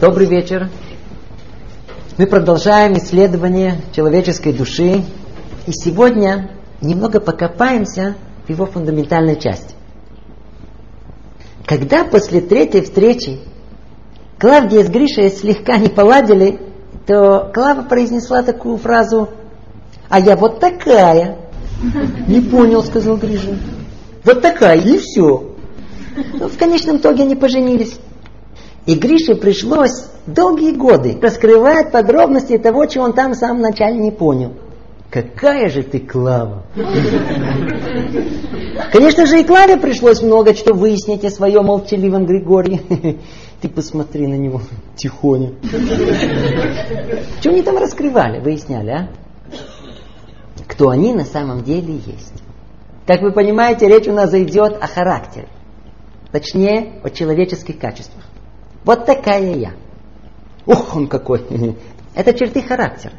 Добрый вечер. Мы продолжаем исследование человеческой души. И сегодня немного покопаемся в его фундаментальной части. Когда после третьей встречи Клавдия с Гришей слегка не поладили, то Клава произнесла такую фразу «А я вот такая». «Не понял», сказал Гриша. «Вот такая, и все». Ну, в конечном итоге они поженились. И Грише пришлось долгие годы раскрывать подробности того, чего он там в самом начале не понял. Какая же ты Клава! Конечно же и Клаве пришлось много что выяснить о своем молчаливом Григории. Ты посмотри на него, тихоня. Что они там раскрывали, выясняли, а? Кто они на самом деле есть. Как вы понимаете, речь у нас зайдет о характере. Точнее, о человеческих качествах. Вот такая я. Ух, он какой. Это черты характера.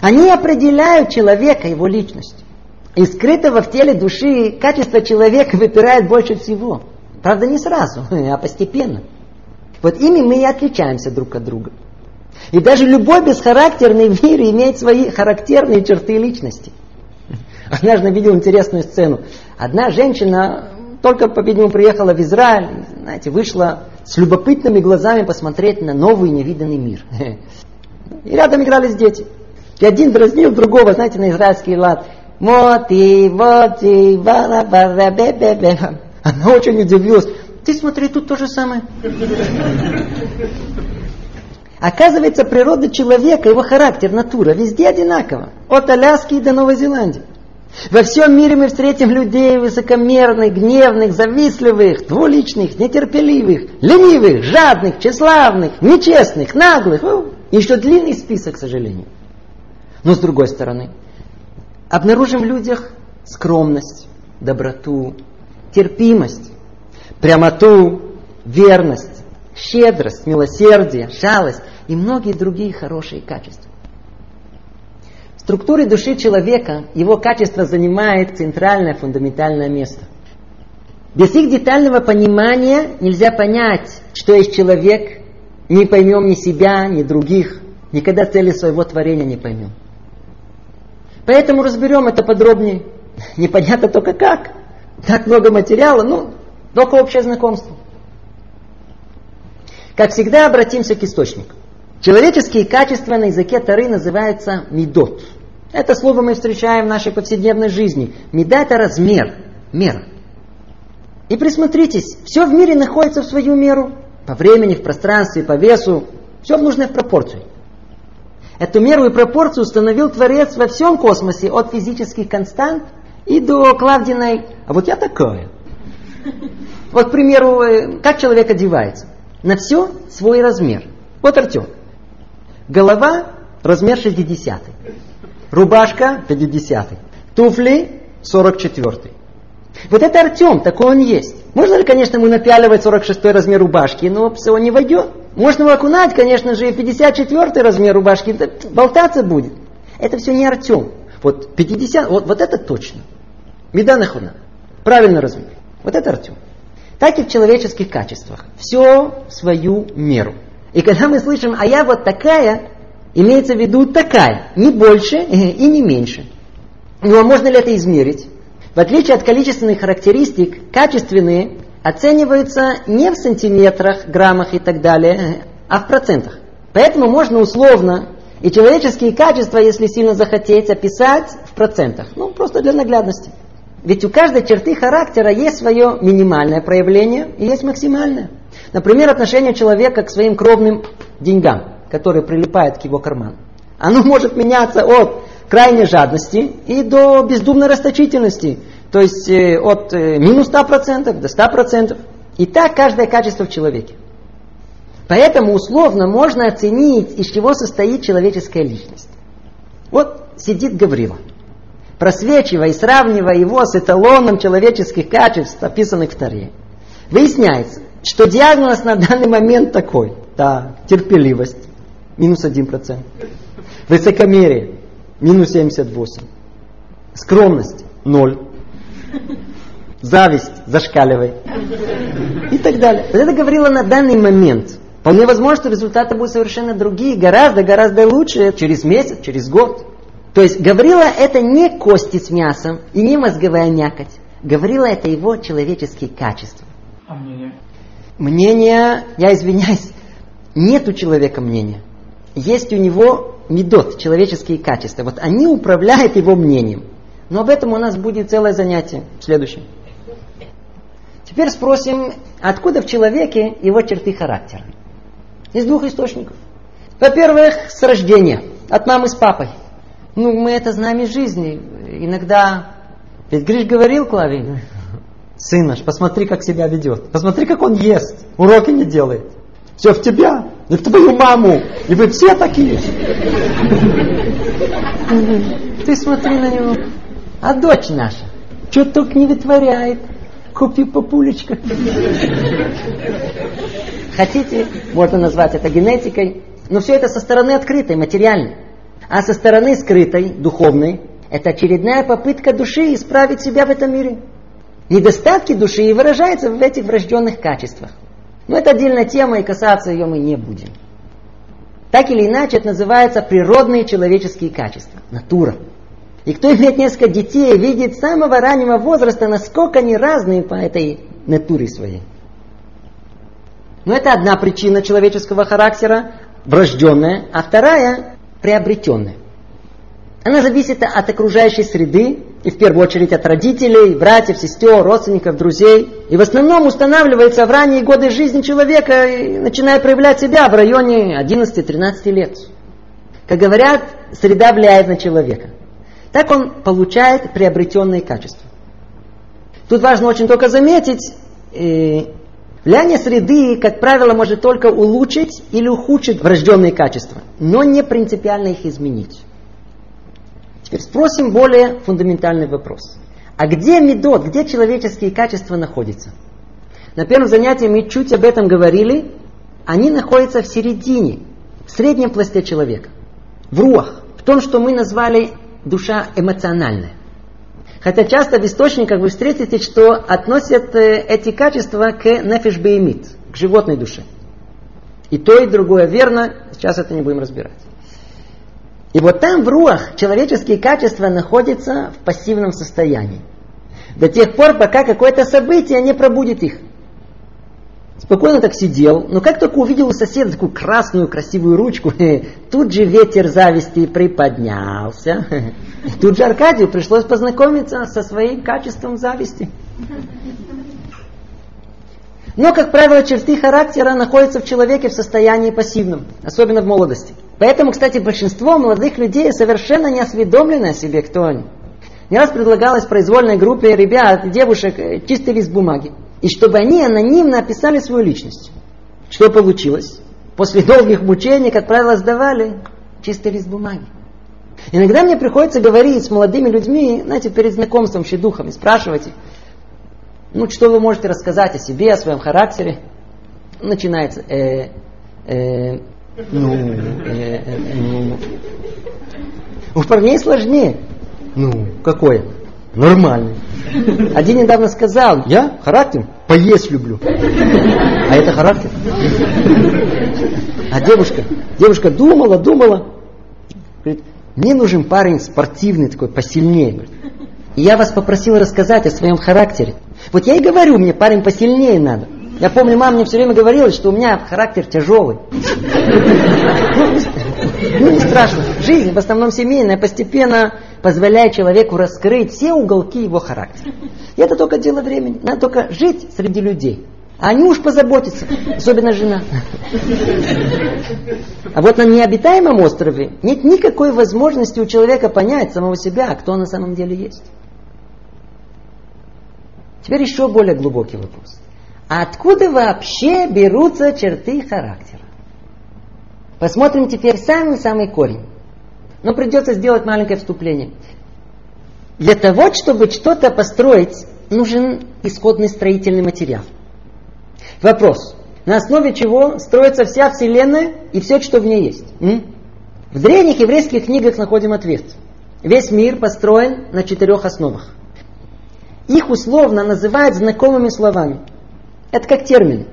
Они определяют человека, его личность. И скрытого в теле души качество человека выпирает больше всего. Правда, не сразу, а постепенно. Вот ими мы и отличаемся друг от друга. И даже любой бесхарактерный в мире имеет свои характерные черты личности. Однажды видел интересную сцену. Одна женщина только, по-видимому, приехала в Израиль, знаете, вышла с любопытными глазами посмотреть на новый невиданный мир. И рядом игрались дети. И один дразнил другого, знаете, на израильский лад. Моти, моти, бала, бала, бе, бе, бе. Она очень удивилась. Ты смотри, тут то же самое. Оказывается, природа человека, его характер, натура везде одинакова. От Аляски до Новой Зеландии. Во всем мире мы встретим людей высокомерных, гневных, завистливых, двуличных, нетерпеливых, ленивых, жадных, тщеславных, нечестных, наглых. И еще длинный список, к сожалению. Но с другой стороны, обнаружим в людях скромность, доброту, терпимость, прямоту, верность, щедрость, милосердие, шалость и многие другие хорошие качества. В структуре души человека его качество занимает центральное фундаментальное место. Без их детального понимания нельзя понять, что есть человек, не поймем ни себя, ни других, никогда цели своего творения не поймем. Поэтому разберем это подробнее. Непонятно только как. Так много материала, ну, только общее знакомство. Как всегда, обратимся к источнику. Человеческие качества на языке Тары называются медот. Это слово мы встречаем в нашей повседневной жизни. Меда – это размер, мера. И присмотритесь, все в мире находится в свою меру. По времени, в пространстве, по весу. Все в нужной пропорции. Эту меру и пропорцию установил Творец во всем космосе, от физических констант и до Клавдиной. А вот я такая. Вот, к примеру, э, как человек одевается. На все свой размер. Вот Артем. Голова размер 60. Рубашка 50. Туфли 44. Вот это Артем, такой он есть. Можно ли, конечно, ему напяливать 46 размер рубашки, но все не войдет. Можно его окунать, конечно же, и 54 размер рубашки, болтаться будет. Это все не Артем. Вот 50, вот, вот это точно. Меданахуна. Правильно размер. Вот это Артем. Так и в человеческих качествах. Все в свою меру. И когда мы слышим, а я вот такая, имеется в виду такая, не больше и не меньше. Ну а можно ли это измерить? В отличие от количественных характеристик, качественные оцениваются не в сантиметрах, граммах и так далее, а в процентах. Поэтому можно условно и человеческие качества, если сильно захотеть, описать в процентах. Ну, просто для наглядности. Ведь у каждой черты характера есть свое минимальное проявление и есть максимальное. Например, отношение человека к своим кровным деньгам, которые прилипают к его карману. Оно может меняться от крайней жадности и до бездумной расточительности. То есть э, от э, минус 100% до 100%. И так каждое качество в человеке. Поэтому условно можно оценить, из чего состоит человеческая личность. Вот сидит Гаврила, просвечивая и сравнивая его с эталоном человеческих качеств, описанных в Таре. Выясняется, что диагноз на данный момент такой. Да, терпеливость, минус 1%. Высокомерие, минус 78. Скромность, 0. зависть зашкаливает и так далее. Это говорила на данный момент. Вполне возможно, что результаты будут совершенно другие, гораздо-гораздо лучше через месяц, через год. То есть Гаврила это не кости с мясом и не мозговая мякоть. Гаврила это его человеческие качества. А мнение? Мнение, я извиняюсь, нет у человека мнения. Есть у него медот, человеческие качества. Вот они управляют его мнением. Но об этом у нас будет целое занятие в следующем. Теперь спросим, откуда в человеке его черты характера? Из двух источников. Во-первых, с рождения, от мамы с папой. Ну, мы это знаем из жизни. Иногда, ведь Гриш говорил Клаве, сын наш, посмотри, как себя ведет. Посмотри, как он ест, уроки не делает. Все в тебя, и в твою маму. И вы все такие. Ты смотри на него. А дочь наша, что только не вытворяет. Купи папулечка. Хотите, можно назвать это генетикой, но все это со стороны открытой, материальной. А со стороны скрытой, духовной, это очередная попытка души исправить себя в этом мире. Недостатки души выражаются в этих врожденных качествах. Но это отдельная тема, и касаться ее мы не будем. Так или иначе, это называется природные человеческие качества, натура. И кто имеет несколько детей, видит с самого раннего возраста, насколько они разные по этой натуре своей. Но это одна причина человеческого характера, врожденная, а вторая приобретенная. Она зависит от окружающей среды, и в первую очередь от родителей, братьев, сестер, родственников, друзей. И в основном устанавливается в ранние годы жизни человека, начиная проявлять себя в районе 11-13 лет. Как говорят, среда влияет на человека. Так он получает приобретенные качества. Тут важно очень только заметить, э, влияние среды, как правило, может только улучшить или ухудшить врожденные качества, но не принципиально их изменить. Теперь спросим более фундаментальный вопрос. А где медот, где человеческие качества находятся? На первом занятии мы чуть об этом говорили. Они находятся в середине, в среднем пласте человека. В руах, в том, что мы назвали душа эмоциональная. Хотя часто в источниках вы встретите, что относят э, эти качества к нефиш беймит, к животной душе. И то, и другое верно, сейчас это не будем разбирать. И вот там в руах человеческие качества находятся в пассивном состоянии. До тех пор, пока какое-то событие не пробудит их. Спокойно так сидел, но как только увидел у соседа такую красную красивую ручку, тут же ветер зависти приподнялся. Тут же Аркадию пришлось познакомиться со своим качеством зависти. Но, как правило, черты характера находятся в человеке в состоянии пассивном, особенно в молодости. Поэтому, кстати, большинство молодых людей совершенно не осведомлены о себе, кто они. Не раз предлагалось произвольной группе ребят, девушек, э, чистый лист бумаги. И чтобы они анонимно описали свою личность. Что получилось? После долгих мучений, как правило, сдавали чистый лист бумаги. Иногда мне приходится говорить с молодыми людьми, знаете, перед знакомством щедухами, спрашивать их, ну, что вы можете рассказать о себе, о своем характере? Начинается, э, э, ну, э, э, ну. У парней сложнее. Ну, какое? Нормальный. Один недавно сказал, я характер поесть люблю. А это характер. А девушка, девушка думала, думала. Говорит, мне нужен парень спортивный такой, посильнее. Говорит. И я вас попросил рассказать о своем характере. Вот я и говорю, мне парень посильнее надо. Я помню, мама мне все время говорила, что у меня характер тяжелый. Ну, не страшно. Жизнь, в основном семейная, постепенно позволяет человеку раскрыть все уголки его характера. И это только дело времени. Надо только жить среди людей. А они уж позаботятся, особенно жена. А вот на необитаемом острове нет никакой возможности у человека понять самого себя, кто на самом деле есть. Теперь еще более глубокий вопрос. Откуда вообще берутся черты характера? Посмотрим теперь самый-самый корень. Но придется сделать маленькое вступление. Для того, чтобы что-то построить, нужен исходный строительный материал. Вопрос. На основе чего строится вся Вселенная и все, что в ней есть? М? В древних еврейских книгах находим ответ. Весь мир построен на четырех основах. их условно называют знакомыми словами. Это как термин.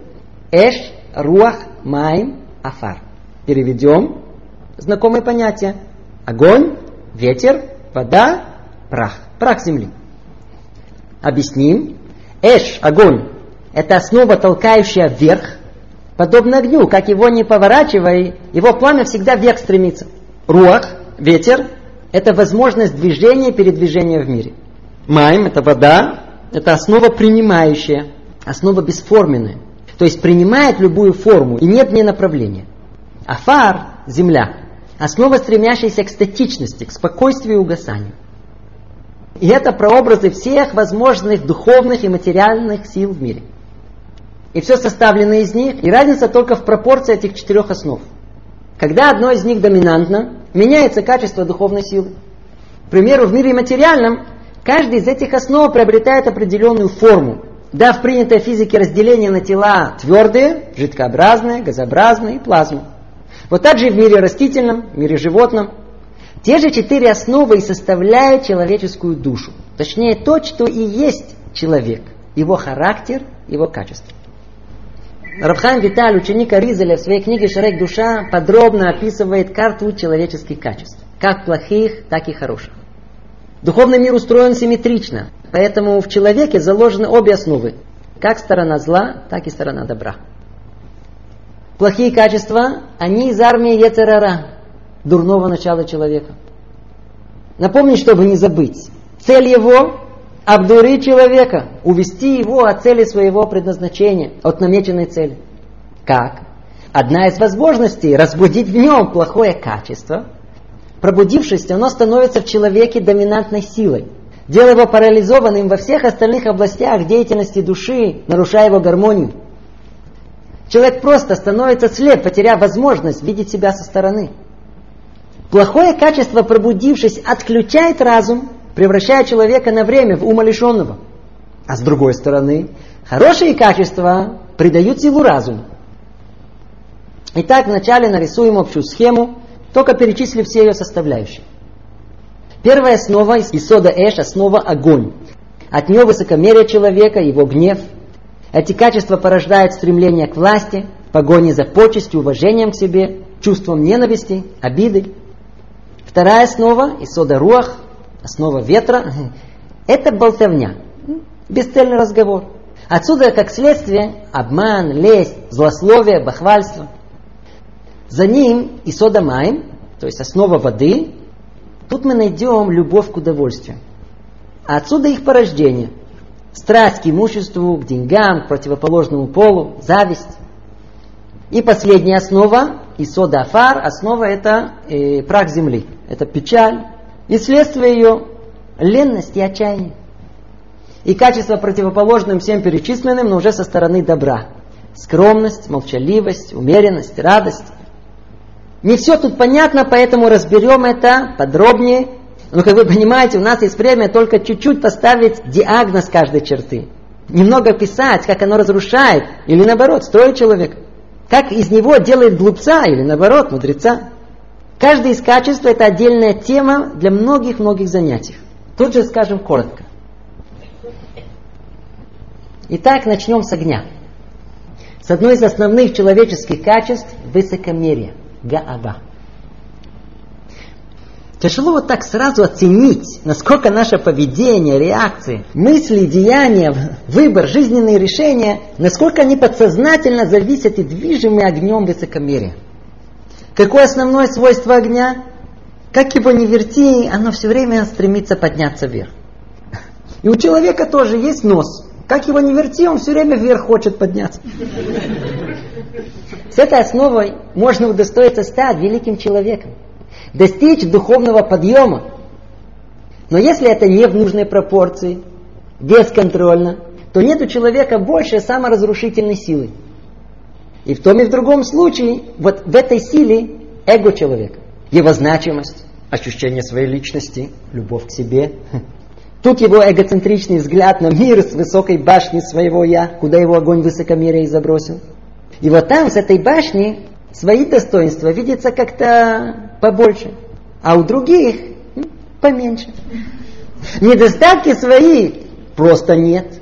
Эш, руах, майм, афар. Переведем. Знакомые понятия. Огонь, ветер, вода, прах. Прах земли. Объясним. Эш, огонь, это основа, толкающая вверх, подобно огню, как его не поворачивай, его пламя всегда вверх стремится. Руах, ветер, это возможность движения, передвижения в мире. Майм – это вода, это основа принимающая, основа бесформенная. То есть принимает любую форму и нет в направления. Афар – земля, основа стремящаяся к статичности, к спокойствию и угасанию. И это прообразы всех возможных духовных и материальных сил в мире. И все составлено из них, и разница только в пропорции этих четырех основ. Когда одно из них доминантно, меняется качество духовной силы. К примеру, в мире материальном каждый из этих основ приобретает определенную форму, дав принятой физике разделение на тела твердые, жидкообразные, газообразные и плазму. Вот так же и в мире растительном, в мире животном. Те же четыре основы и составляют человеческую душу. Точнее, то, что и есть человек. Его характер, его качество. Рабхайм Виталь, ученик Аризеля, в своей книге «Шарек душа» подробно описывает карту человеческих качеств. Как плохих, так и хороших. Духовный мир устроен симметрично, поэтому в человеке заложены обе основы. Как сторона зла, так и сторона добра. Плохие качества, они из армии Ецерара, дурного начала человека. Напомнить, чтобы не забыть. Цель его обдурить человека, увести его от цели своего предназначения, от намеченной цели. Как? Одна из возможностей разбудить в нем плохое качество. Пробудившись, оно становится в человеке доминантной силой, делая его парализованным во всех остальных областях деятельности души, нарушая его гармонию. Человек просто становится слеп, потеряв возможность видеть себя со стороны. Плохое качество, пробудившись, отключает разум превращая человека на время в умалишенного. А с другой стороны, хорошие качества придают силу разуму. Итак, вначале нарисуем общую схему, только перечислив все ее составляющие. Первая основа из Исода Эш, основа огонь. От нее высокомерие человека, его гнев. Эти качества порождают стремление к власти, погони за почестью, уважением к себе, чувством ненависти, обиды. Вторая основа Исода Руах, основа ветра, это болтовня, бесцельный разговор. Отсюда, как следствие, обман, лесть, злословие, бахвальство. За ним и сода майм, то есть основа воды, тут мы найдем любовь к удовольствию. А отсюда их порождение. Страсть к имуществу, к деньгам, к противоположному полу, зависть. И последняя основа, и сода афар, основа это э, прах земли. Это печаль, и следствие ее – ленность и отчаяние. И качество противоположным всем перечисленным, но уже со стороны добра. Скромность, молчаливость, умеренность, радость. Не все тут понятно, поэтому разберем это подробнее. Но, как вы понимаете, у нас есть время только чуть-чуть поставить диагноз каждой черты. Немного писать, как оно разрушает, или наоборот, строит человек. Как из него делает глупца, или наоборот, мудреца. Каждое из качеств – это отдельная тема для многих-многих занятий. Тут же скажем коротко. Итак, начнем с огня. С одной из основных человеческих качеств – высокомерие, гаава. Тяжело вот так сразу оценить, насколько наше поведение, реакции, мысли, деяния, выбор, жизненные решения, насколько они подсознательно зависят и движимы огнем высокомерия. Какое основное свойство огня? Как его не верти, оно все время стремится подняться вверх. И у человека тоже есть нос. Как его не верти, он все время вверх хочет подняться. С этой основой можно удостоиться стать великим человеком. Достичь духовного подъема. Но если это не в нужной пропорции, бесконтрольно, то нет у человека больше саморазрушительной силы. И в том и в другом случае, вот в этой силе эго человека, его значимость, ощущение своей личности, любовь к себе. Тут его эгоцентричный взгляд на мир с высокой башни своего «я», куда его огонь высокомерия и забросил. И вот там, с этой башни, свои достоинства видятся как-то побольше, а у других поменьше. Недостатки свои Просто нет.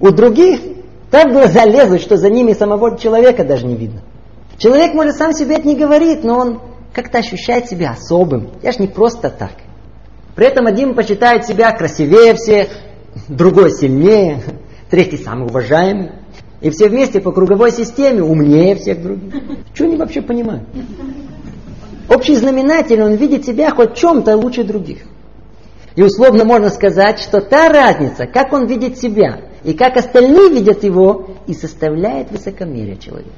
У других так глаза лезут, что за ними самого человека даже не видно. Человек, может, сам себе это не говорит, но он как-то ощущает себя особым. Я ж не просто так. При этом один почитает себя красивее всех, другой сильнее, третий самый уважаемый. И все вместе по круговой системе умнее всех других. Что они вообще понимают? Общий знаменатель, он видит себя хоть чем-то лучше других. И условно можно сказать, что та разница, как он видит себя и как остальные видят его, и составляет высокомерие человека.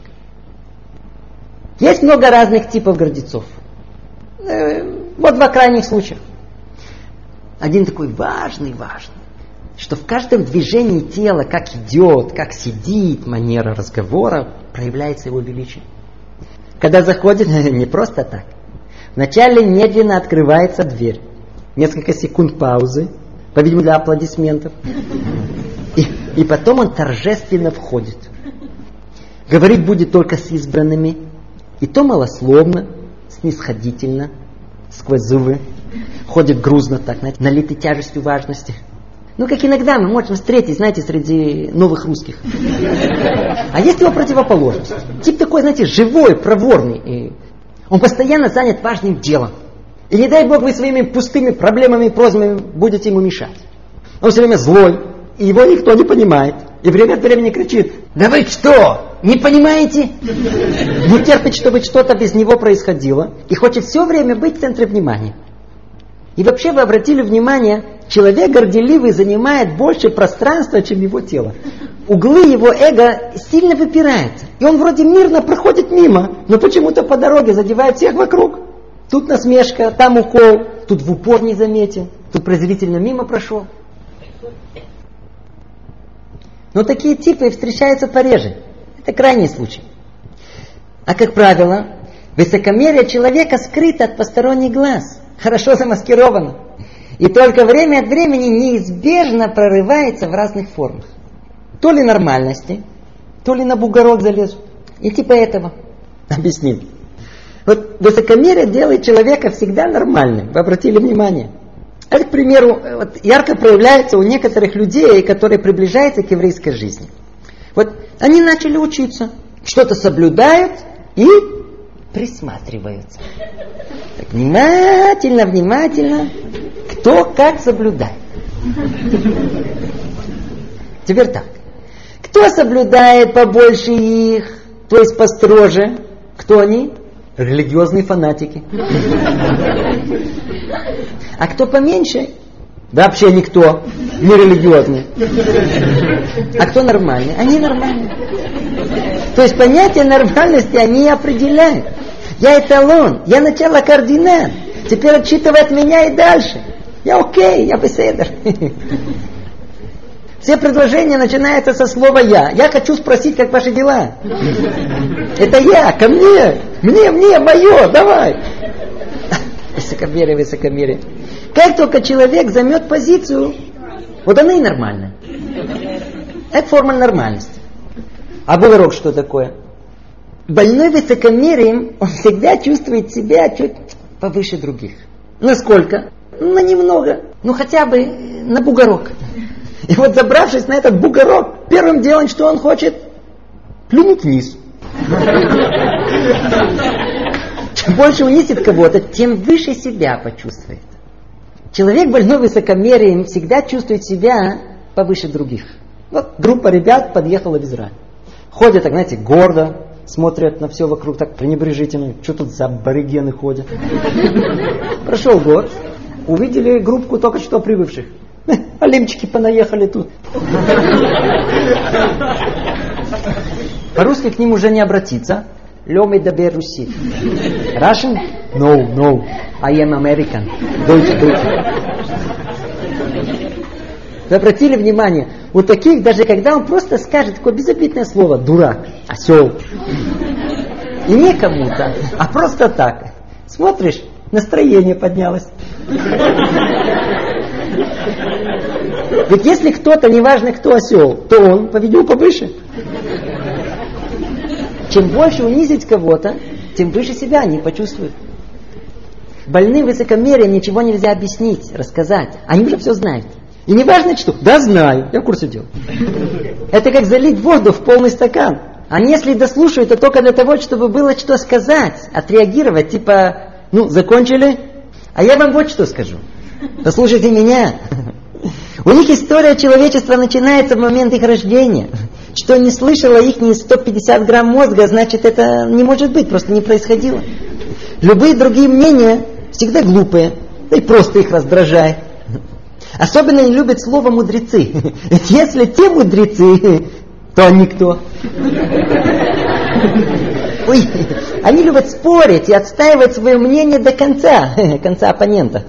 Есть много разных типов гордецов. Э, вот два крайних случая. Один такой важный, важный, что в каждом движении тела, как идет, как сидит, манера разговора, проявляется его величие. Когда заходит, не просто так. Вначале медленно открывается дверь. Несколько секунд паузы, по-видимому, для аплодисментов. И, и потом он торжественно входит. Говорить будет только с избранными, и то малословно, снисходительно, сквозь зубы. Ходит грузно так, знаете, налитый тяжестью важности. Ну, как иногда мы можем встретить, знаете, среди новых русских. А есть его противоположность. Тип такой, знаете, живой, проворный. И он постоянно занят важным делом. И не дай Бог вы своими пустыми проблемами и просьбами будете ему мешать. Он все время злой, и его никто не понимает. И время от времени кричит, да вы что, не понимаете? Не терпит, чтобы что-то без него происходило. И хочет все время быть в центре внимания. И вообще вы обратили внимание, человек горделивый занимает больше пространства, чем его тело. Углы его эго сильно выпираются. И он вроде мирно проходит мимо, но почему-то по дороге задевает всех вокруг. Тут насмешка, там укол, тут в упор не заметил, тут презрительно мимо прошел. Но такие типы встречаются пореже. Это крайний случай. А как правило, высокомерие человека скрыто от посторонних глаз, хорошо замаскировано. И только время от времени неизбежно прорывается в разных формах. То ли нормальности, то ли на бугорок залезут. И типа этого. Объясним. Вот высокомерие делает человека всегда нормальным. Вы обратили внимание? Это, к примеру, вот ярко проявляется у некоторых людей, которые приближаются к еврейской жизни. Вот они начали учиться, что-то соблюдают и присматриваются. Так, внимательно, внимательно, кто как соблюдает. Теперь так. Кто соблюдает побольше их, то есть построже? Кто они? Религиозные фанатики. А кто поменьше, вообще никто, не религиозный. А кто нормальный? Они нормальные. То есть понятие нормальности они определяют. Я эталон, я начало координат. Теперь отчитывает меня и дальше. Я окей, я беседер. Все предложения начинаются со слова «я». Я хочу спросить, как ваши дела. Это я, ко мне. Мне, мне, мое, давай. Высокомерие, высокомерие. Как только человек займет позицию, вот она и нормальная. Это форма нормальности. А бугорок что такое? Больной высокомерием, он всегда чувствует себя чуть повыше других. Насколько? Ну, немного. Ну, хотя бы на бугорок. И вот забравшись на этот бугорок, первым делом, что он хочет? Плюнуть вниз. Чем больше унизит кого-то, тем выше себя почувствует. Человек больной высокомерием всегда чувствует себя повыше других. Вот группа ребят подъехала в Израиль. Ходят, так, знаете, гордо, смотрят на все вокруг так пренебрежительно. Что тут за аборигены ходят? Прошел год, увидели группку только что прибывших. Алимчики понаехали тут. По-русски к ним уже не обратиться. Лёми дабер руси. Russian? No, no. I am American. Deutsch, Deutsch. Вы обратили внимание, у таких, даже когда он просто скажет такое безобидное слово, дурак, осел, и не кому-то, а просто так. Смотришь, настроение поднялось. Ведь если кто-то, неважно кто осел, то он, по-видимому, повыше. Чем больше унизить кого-то, тем выше себя они почувствуют. Больным высокомерием ничего нельзя объяснить, рассказать. Они уже все знают. И не важно что. Да знаю, я в курсе дела. Это как залить воду в полный стакан. Они если дослушают, то только для того, чтобы было что сказать, отреагировать, типа, ну, закончили? А я вам вот что скажу. Послушайте меня. У них история человечества начинается в момент их рождения. Что не слышала их не 150 грамм мозга, значит это не может быть, просто не происходило. Любые другие мнения всегда глупые, да и просто их раздражает. Особенно не любят слово мудрецы. Ведь если те мудрецы, то они кто? Ой, они любят спорить и отстаивать свое мнение до конца, конца оппонента.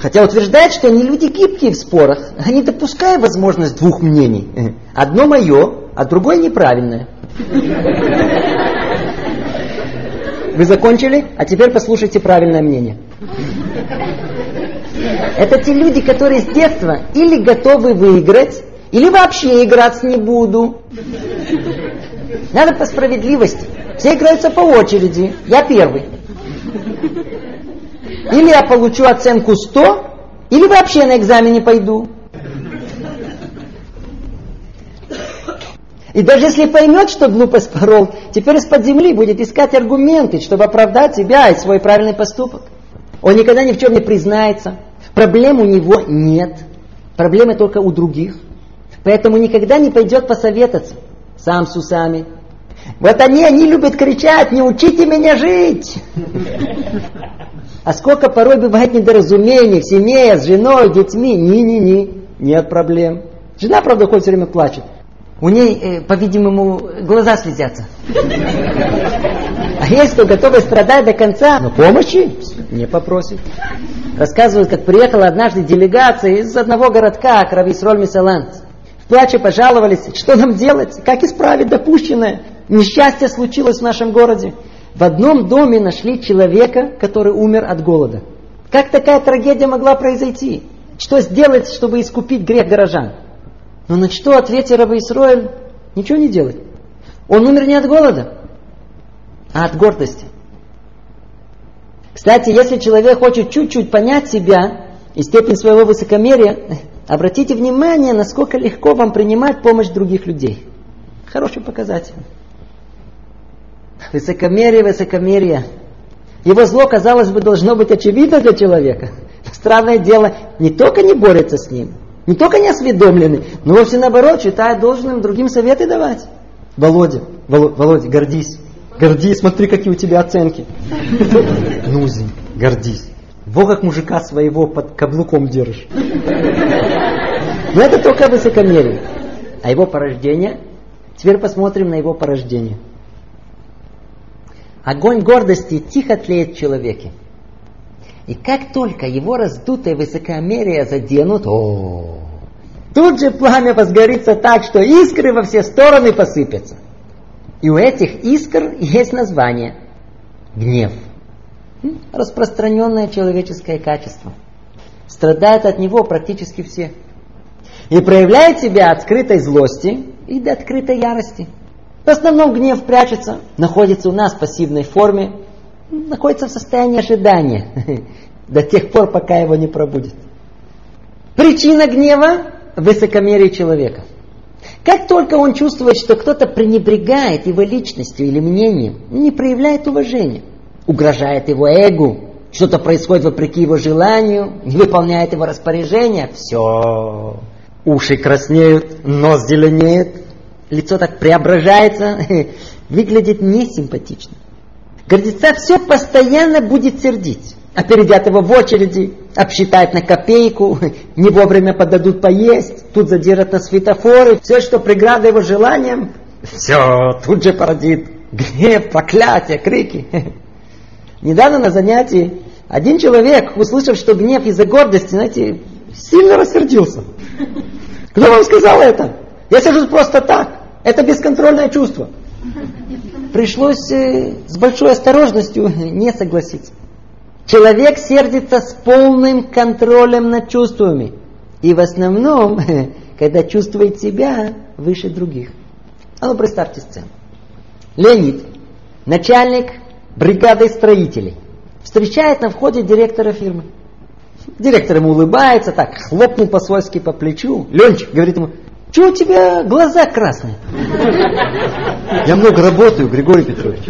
Хотя утверждают, что они люди гибкие в спорах. Они допускают возможность двух мнений. Одно мое, а другое неправильное. Вы закончили? А теперь послушайте правильное мнение. Это те люди, которые с детства или готовы выиграть, или вообще играть не буду. Надо по справедливости. Все играются по очереди. Я первый. Или я получу оценку 100, или вообще на экзамене пойду. И даже если поймет, что глупость порол, теперь из-под земли будет искать аргументы, чтобы оправдать себя и свой правильный поступок. Он никогда ни в чем не признается. Проблем у него нет. Проблемы только у других. Поэтому никогда не пойдет посоветоваться сам с усами. Вот они, они любят кричать, не учите меня жить. А сколько порой бывает недоразумений в семье, с женой, детьми. Ни-ни-ни, нет проблем. Жена, правда, хоть все время плачет. У ней, э, по-видимому, глаза слезятся. А есть кто готовы страдать до конца, но помощи не попросит. Рассказывают, как приехала однажды делегация из одного городка, Крависроль Мисаланц. В плаче пожаловались, что нам делать, как исправить допущенное. Несчастье случилось в нашем городе. В одном доме нашли человека, который умер от голода. Как такая трагедия могла произойти? Что сделать, чтобы искупить грех горожан? Но на что ответил Раба Исроэль? Ничего не делать. Он умер не от голода, а от гордости. Кстати, если человек хочет чуть-чуть понять себя и степень своего высокомерия, обратите внимание, насколько легко вам принимать помощь других людей. Хороший показатель. Высокомерие, высокомерие. Его зло, казалось бы, должно быть очевидно для человека. Странное дело, не только не борется с ним, не только не осведомлены, но вовсе наоборот считает должным другим советы давать. Володя, Володя, гордись. Гордись, смотри, какие у тебя оценки. Нузин, гордись. Во как мужика своего под каблуком держишь. Но это только высокомерие. А его порождение? Теперь посмотрим на его порождение. Огонь гордости тихо тлеет в человеке. И как только его раздутое высокомерие заденут, о, тут же пламя возгорится так, что искры во все стороны посыпятся. И у этих искр есть название – гнев. Распространенное человеческое качество. Страдают от него практически все. И проявляет себя от скрытой злости и до открытой ярости. В основном гнев прячется, находится у нас в пассивной форме, находится в состоянии ожидания до тех пор, пока его не пробудет. Причина гнева – высокомерие человека. Как только он чувствует, что кто-то пренебрегает его личностью или мнением, не проявляет уважения, угрожает его эго, что-то происходит вопреки его желанию, не выполняет его распоряжения, все, уши краснеют, нос зеленеет, лицо так преображается, выглядит несимпатично. Гордеца все постоянно будет сердить. Опередят его в очереди, обсчитают на копейку, не вовремя подадут поесть, тут задержат на светофоры. Все, что преграда его желаниям, все тут же породит гнев, проклятие, крики. Недавно на занятии один человек, услышав, что гнев из-за гордости, знаете, сильно рассердился. Кто вам сказал это? Я сижу просто так. Это бесконтрольное чувство. Пришлось э, с большой осторожностью не согласиться. Человек сердится с полным контролем над чувствами. И в основном, когда чувствует себя выше других. А ну представьте сцену. Леонид, начальник бригады строителей, встречает на входе директора фирмы. Директор ему улыбается, так, хлопнул по-свойски по плечу. Ленчик говорит ему, что у тебя глаза красные? Я много работаю, Григорий Петрович.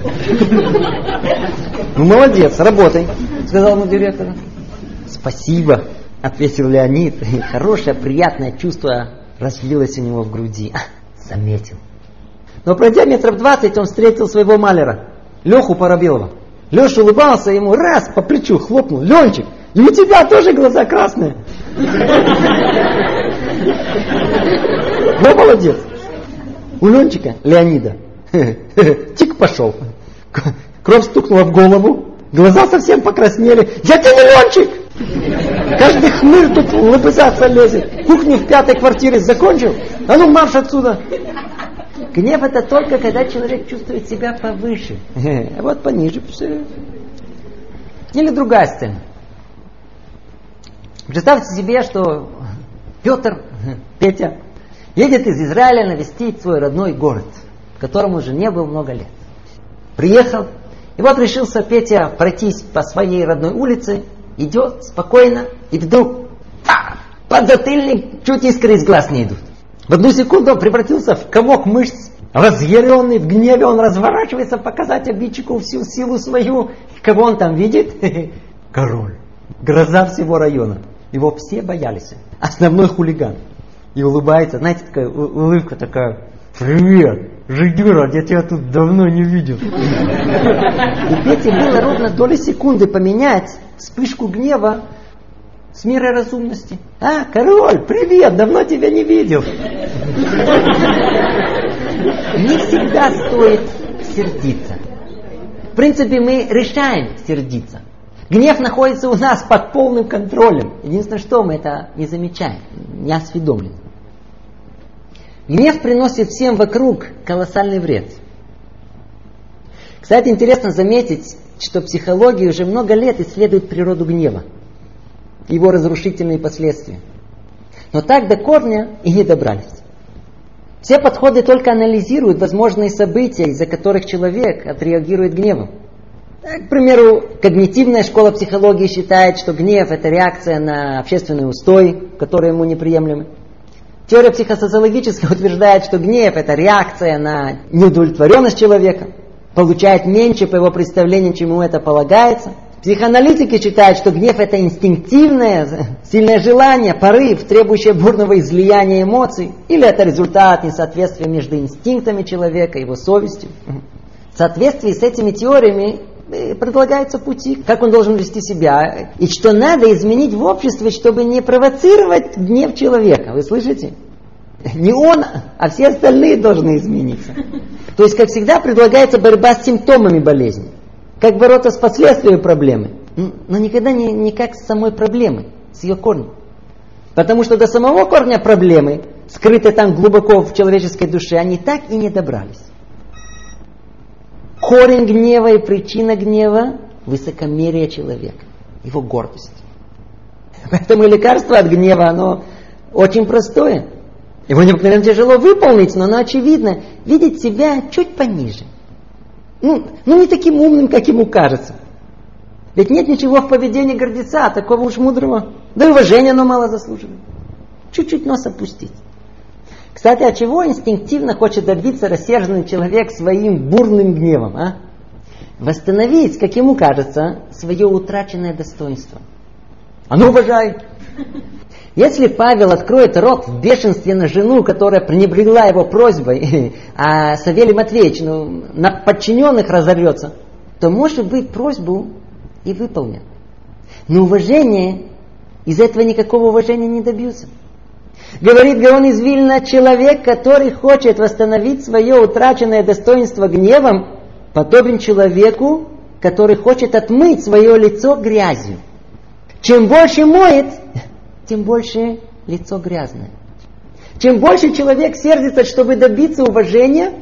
Ну, молодец, работай, сказал ему директор. Спасибо, ответил Леонид. И хорошее, приятное чувство разлилось у него в груди. А, заметил. Но пройдя метров двадцать, он встретил своего малера, Леху Парабелова. Леша улыбался ему, раз, по плечу хлопнул. Ленчик, и у тебя тоже глаза красные. Ну, молодец. У Ленчика, Леонида, тик пошел. Кровь стукнула в голову, глаза совсем покраснели. Я тебе не Ленчик! Каждый хмырь тут лобызаться лезет. Кухню в пятой квартире закончил? А ну марш отсюда! Гнев это только когда человек чувствует себя повыше. А вот пониже все. Или другая сцена. Представьте себе, что Петр, Петя, едет из Израиля навестить свой родной город, в котором уже не был много лет. Приехал, и вот решился Петя пройтись по своей родной улице, идет спокойно, и вдруг подзатыльник, чуть искры из глаз не идут. В одну секунду он превратился в комок мышц, разъяренный, в гневе он разворачивается показать обидчику всю силу свою. Кого он там видит? Король. Гроза всего района. Его все боялись. Основной хулиган. И улыбается, знаете, такая улыбка такая, привет, Жигюра, я тебя тут давно не видел. И Пете было ровно доли секунды поменять вспышку гнева с мирой разумности. А, король, привет, давно тебя не видел. Не всегда стоит сердиться. В принципе, мы решаем сердиться. Гнев находится у нас под полным контролем. Единственное, что мы это не замечаем, не осведомлены. Гнев приносит всем вокруг колоссальный вред. Кстати, интересно заметить, что психология уже много лет исследует природу гнева, его разрушительные последствия. Но так до корня и не добрались. Все подходы только анализируют возможные события, из-за которых человек отреагирует гневом. К примеру, когнитивная школа психологии считает, что гнев – это реакция на общественный устой, который ему неприемлемы. Теория психосоциологическая утверждает, что гнев – это реакция на неудовлетворенность человека, получает меньше по его представлениям, чем ему это полагается. Психоаналитики считают, что гнев – это инстинктивное, сильное желание, порыв, требующее бурного излияния эмоций, или это результат несоответствия между инстинктами человека и его совестью. В соответствии с этими теориями предлагаются пути, как он должен вести себя, и что надо изменить в обществе, чтобы не провоцировать гнев человека. Вы слышите? Не он, а все остальные должны измениться. То есть, как всегда, предлагается борьба с симптомами болезни. Как бороться с последствиями проблемы. Но никогда не, не как с самой проблемой, с ее корнем. Потому что до самого корня проблемы, скрытой там глубоко в человеческой душе, они так и не добрались. Корень гнева и причина гнева – высокомерие человека, его гордость. Поэтому лекарство от гнева, оно очень простое. Его необыкновенно тяжело выполнить, но оно очевидно. Видеть себя чуть пониже. Ну, ну не таким умным, как ему кажется. Ведь нет ничего в поведении гордеца, такого уж мудрого. Да и уважения оно мало заслуживает. Чуть-чуть нос опустить. Кстати, от чего инстинктивно хочет добиться рассерженный человек своим бурным гневом? А? Восстановить, как ему кажется, свое утраченное достоинство. А ну уважай! Если Павел откроет рот в бешенстве на жену, которая пренебрегла его просьбой, а Савелий Матвеевич ну, на подчиненных разорвется, то, может быть, просьбу и выполнят. Но уважение, из этого никакого уважения не добьются. Говорит Гаон из Вильна, человек, который хочет восстановить свое утраченное достоинство гневом, подобен человеку, который хочет отмыть свое лицо грязью. Чем больше моет, тем больше лицо грязное. Чем больше человек сердится, чтобы добиться уважения,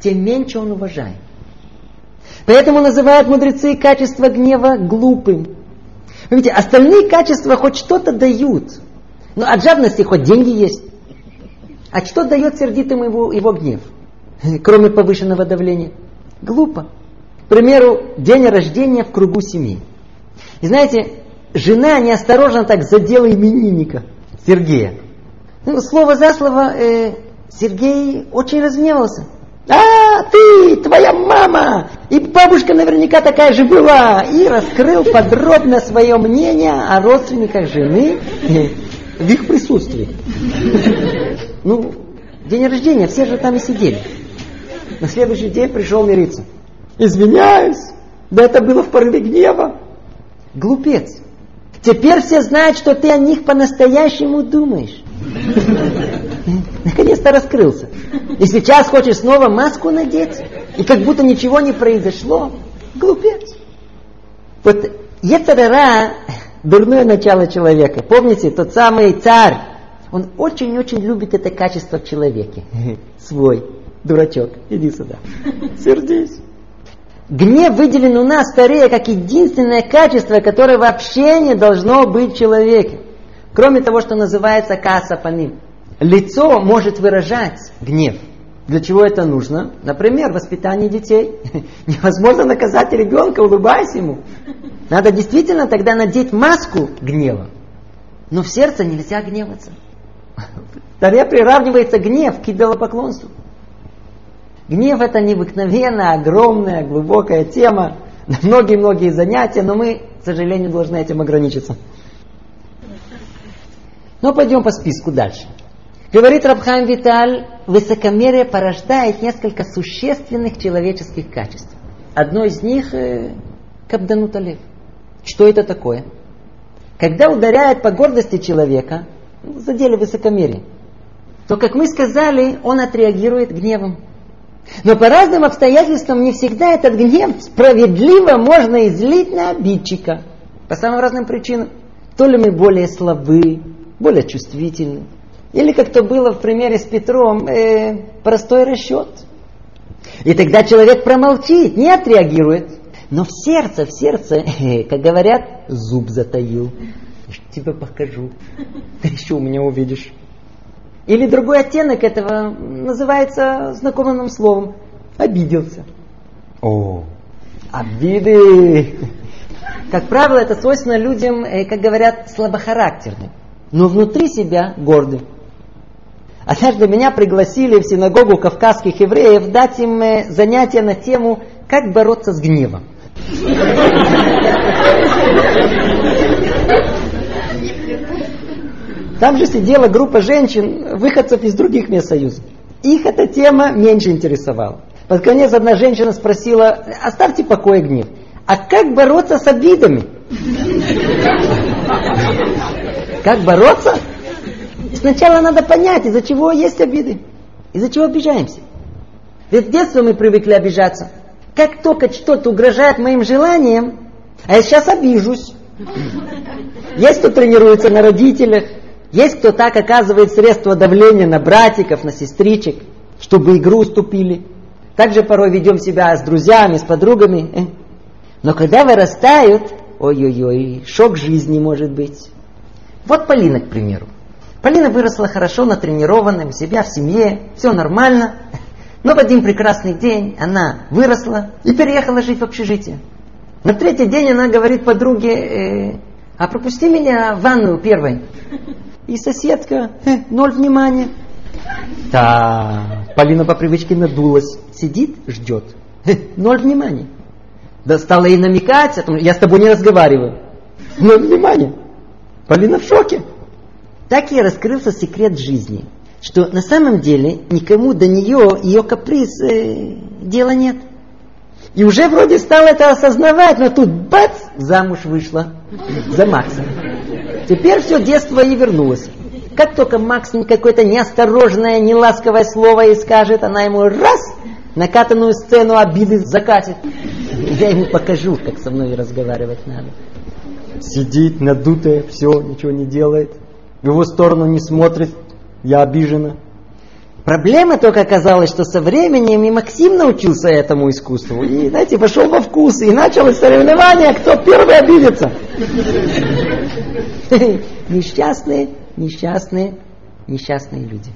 тем меньше он уважает. Поэтому называют мудрецы качество гнева глупым. Видите, остальные качества хоть что-то дают – но от жадности хоть деньги есть. А что дает сердитым его, его гнев? Кроме повышенного давления. Глупо. К примеру, день рождения в кругу семьи. И знаете, жена неосторожно так задела именинника Сергея. Ну, слово за слово э, Сергей очень разгневался. А, ты, твоя мама! И бабушка наверняка такая же была. И раскрыл подробно свое мнение о родственниках жены в их присутствии. Ну, день рождения, все же там и сидели. На следующий день пришел мириться. Извиняюсь, да это было в порыве гнева. Глупец. Теперь все знают, что ты о них по-настоящему думаешь. Наконец-то раскрылся. И сейчас хочешь снова маску надеть? И как будто ничего не произошло? Глупец. Вот Ецарара, дурное начало человека. Помните, тот самый царь, он очень-очень любит это качество в человеке. Свой. Дурачок, иди сюда. Сердись. Гнев выделен у нас скорее как единственное качество, которое вообще не должно быть в человеке. Кроме того, что называется каса по ним. Лицо может выражать гнев. Для чего это нужно? Например, воспитание детей. Невозможно наказать ребенка, улыбаясь ему. Надо действительно тогда надеть маску гнева. Но в сердце нельзя гневаться. Таре приравнивается гнев к идолопоклонству. Гнев это необыкновенная, огромная, глубокая тема, многие-многие занятия, но мы, к сожалению, должны этим ограничиться. Но пойдем по списку дальше. Говорит Рабхайм Виталь, высокомерие порождает несколько существенных человеческих качеств. Одно из них э, – кабданут алев. Что это такое? Когда ударяет по гордости человека, ну, задели высокомерие, то, как мы сказали, он отреагирует гневом. Но по разным обстоятельствам не всегда этот гнев справедливо можно излить на обидчика. По самым разным причинам. То ли мы более слабы, более чувствительны. Или, как то было в примере с Петром, э, простой расчет. И тогда человек промолчит, не отреагирует. Но в сердце, в сердце, как говорят, зуб затаил. Тебе покажу. Ты еще у меня увидишь. Или другой оттенок этого называется знакомым нам словом. Обиделся. О, обиды. Как правило, это свойственно людям, э, как говорят, слабохарактерным. Но внутри себя горды. Однажды меня пригласили в синагогу кавказских евреев дать им э, занятие на тему «Как бороться с гневом». Там же сидела группа женщин, выходцев из других мест Союза. Их эта тема меньше интересовала. Под конец одна женщина спросила, оставьте покой гнев. А как бороться с обидами? Как бороться? Сначала надо понять, из-за чего есть обиды. Из-за чего обижаемся. Ведь с детства мы привыкли обижаться. Как только что-то угрожает моим желаниям, а я сейчас обижусь. Есть кто тренируется на родителях, есть кто так оказывает средства давления на братиков, на сестричек, чтобы игру уступили. Также порой ведем себя с друзьями, с подругами. Э. Но когда вырастают, ой-ой-ой, шок жизни может быть. Вот Полина, к примеру. Полина выросла хорошо, натренированная, у себя в семье, все нормально. Но в один прекрасный день она выросла и переехала жить в общежитие. На третий день она говорит подруге, э, а пропусти меня в ванную первой. И соседка, э, ноль внимания. Да, Полина по привычке надулась, сидит, ждет. Э, ноль внимания. Да стала ей намекать, о том, я с тобой не разговариваю. Ноль внимания. Полина в шоке. Так и раскрылся секрет жизни, что на самом деле никому до нее, ее каприз, э, дела нет. И уже вроде стал это осознавать, но тут бац, замуж вышла за Макса. Теперь все детство и вернулось. Как только Макс какое-то неосторожное, неласковое слово и скажет, она ему раз, накатанную сцену обиды закатит. Я ему покажу, как со мной разговаривать надо. Сидит надутая, все, ничего не делает. В его сторону не смотрит. Я обижена. Проблема только оказалась, что со временем и Максим научился этому искусству. И, знаете, пошел во вкус. И началось соревнование, кто первый обидится. Несчастные, несчастные, несчастные люди.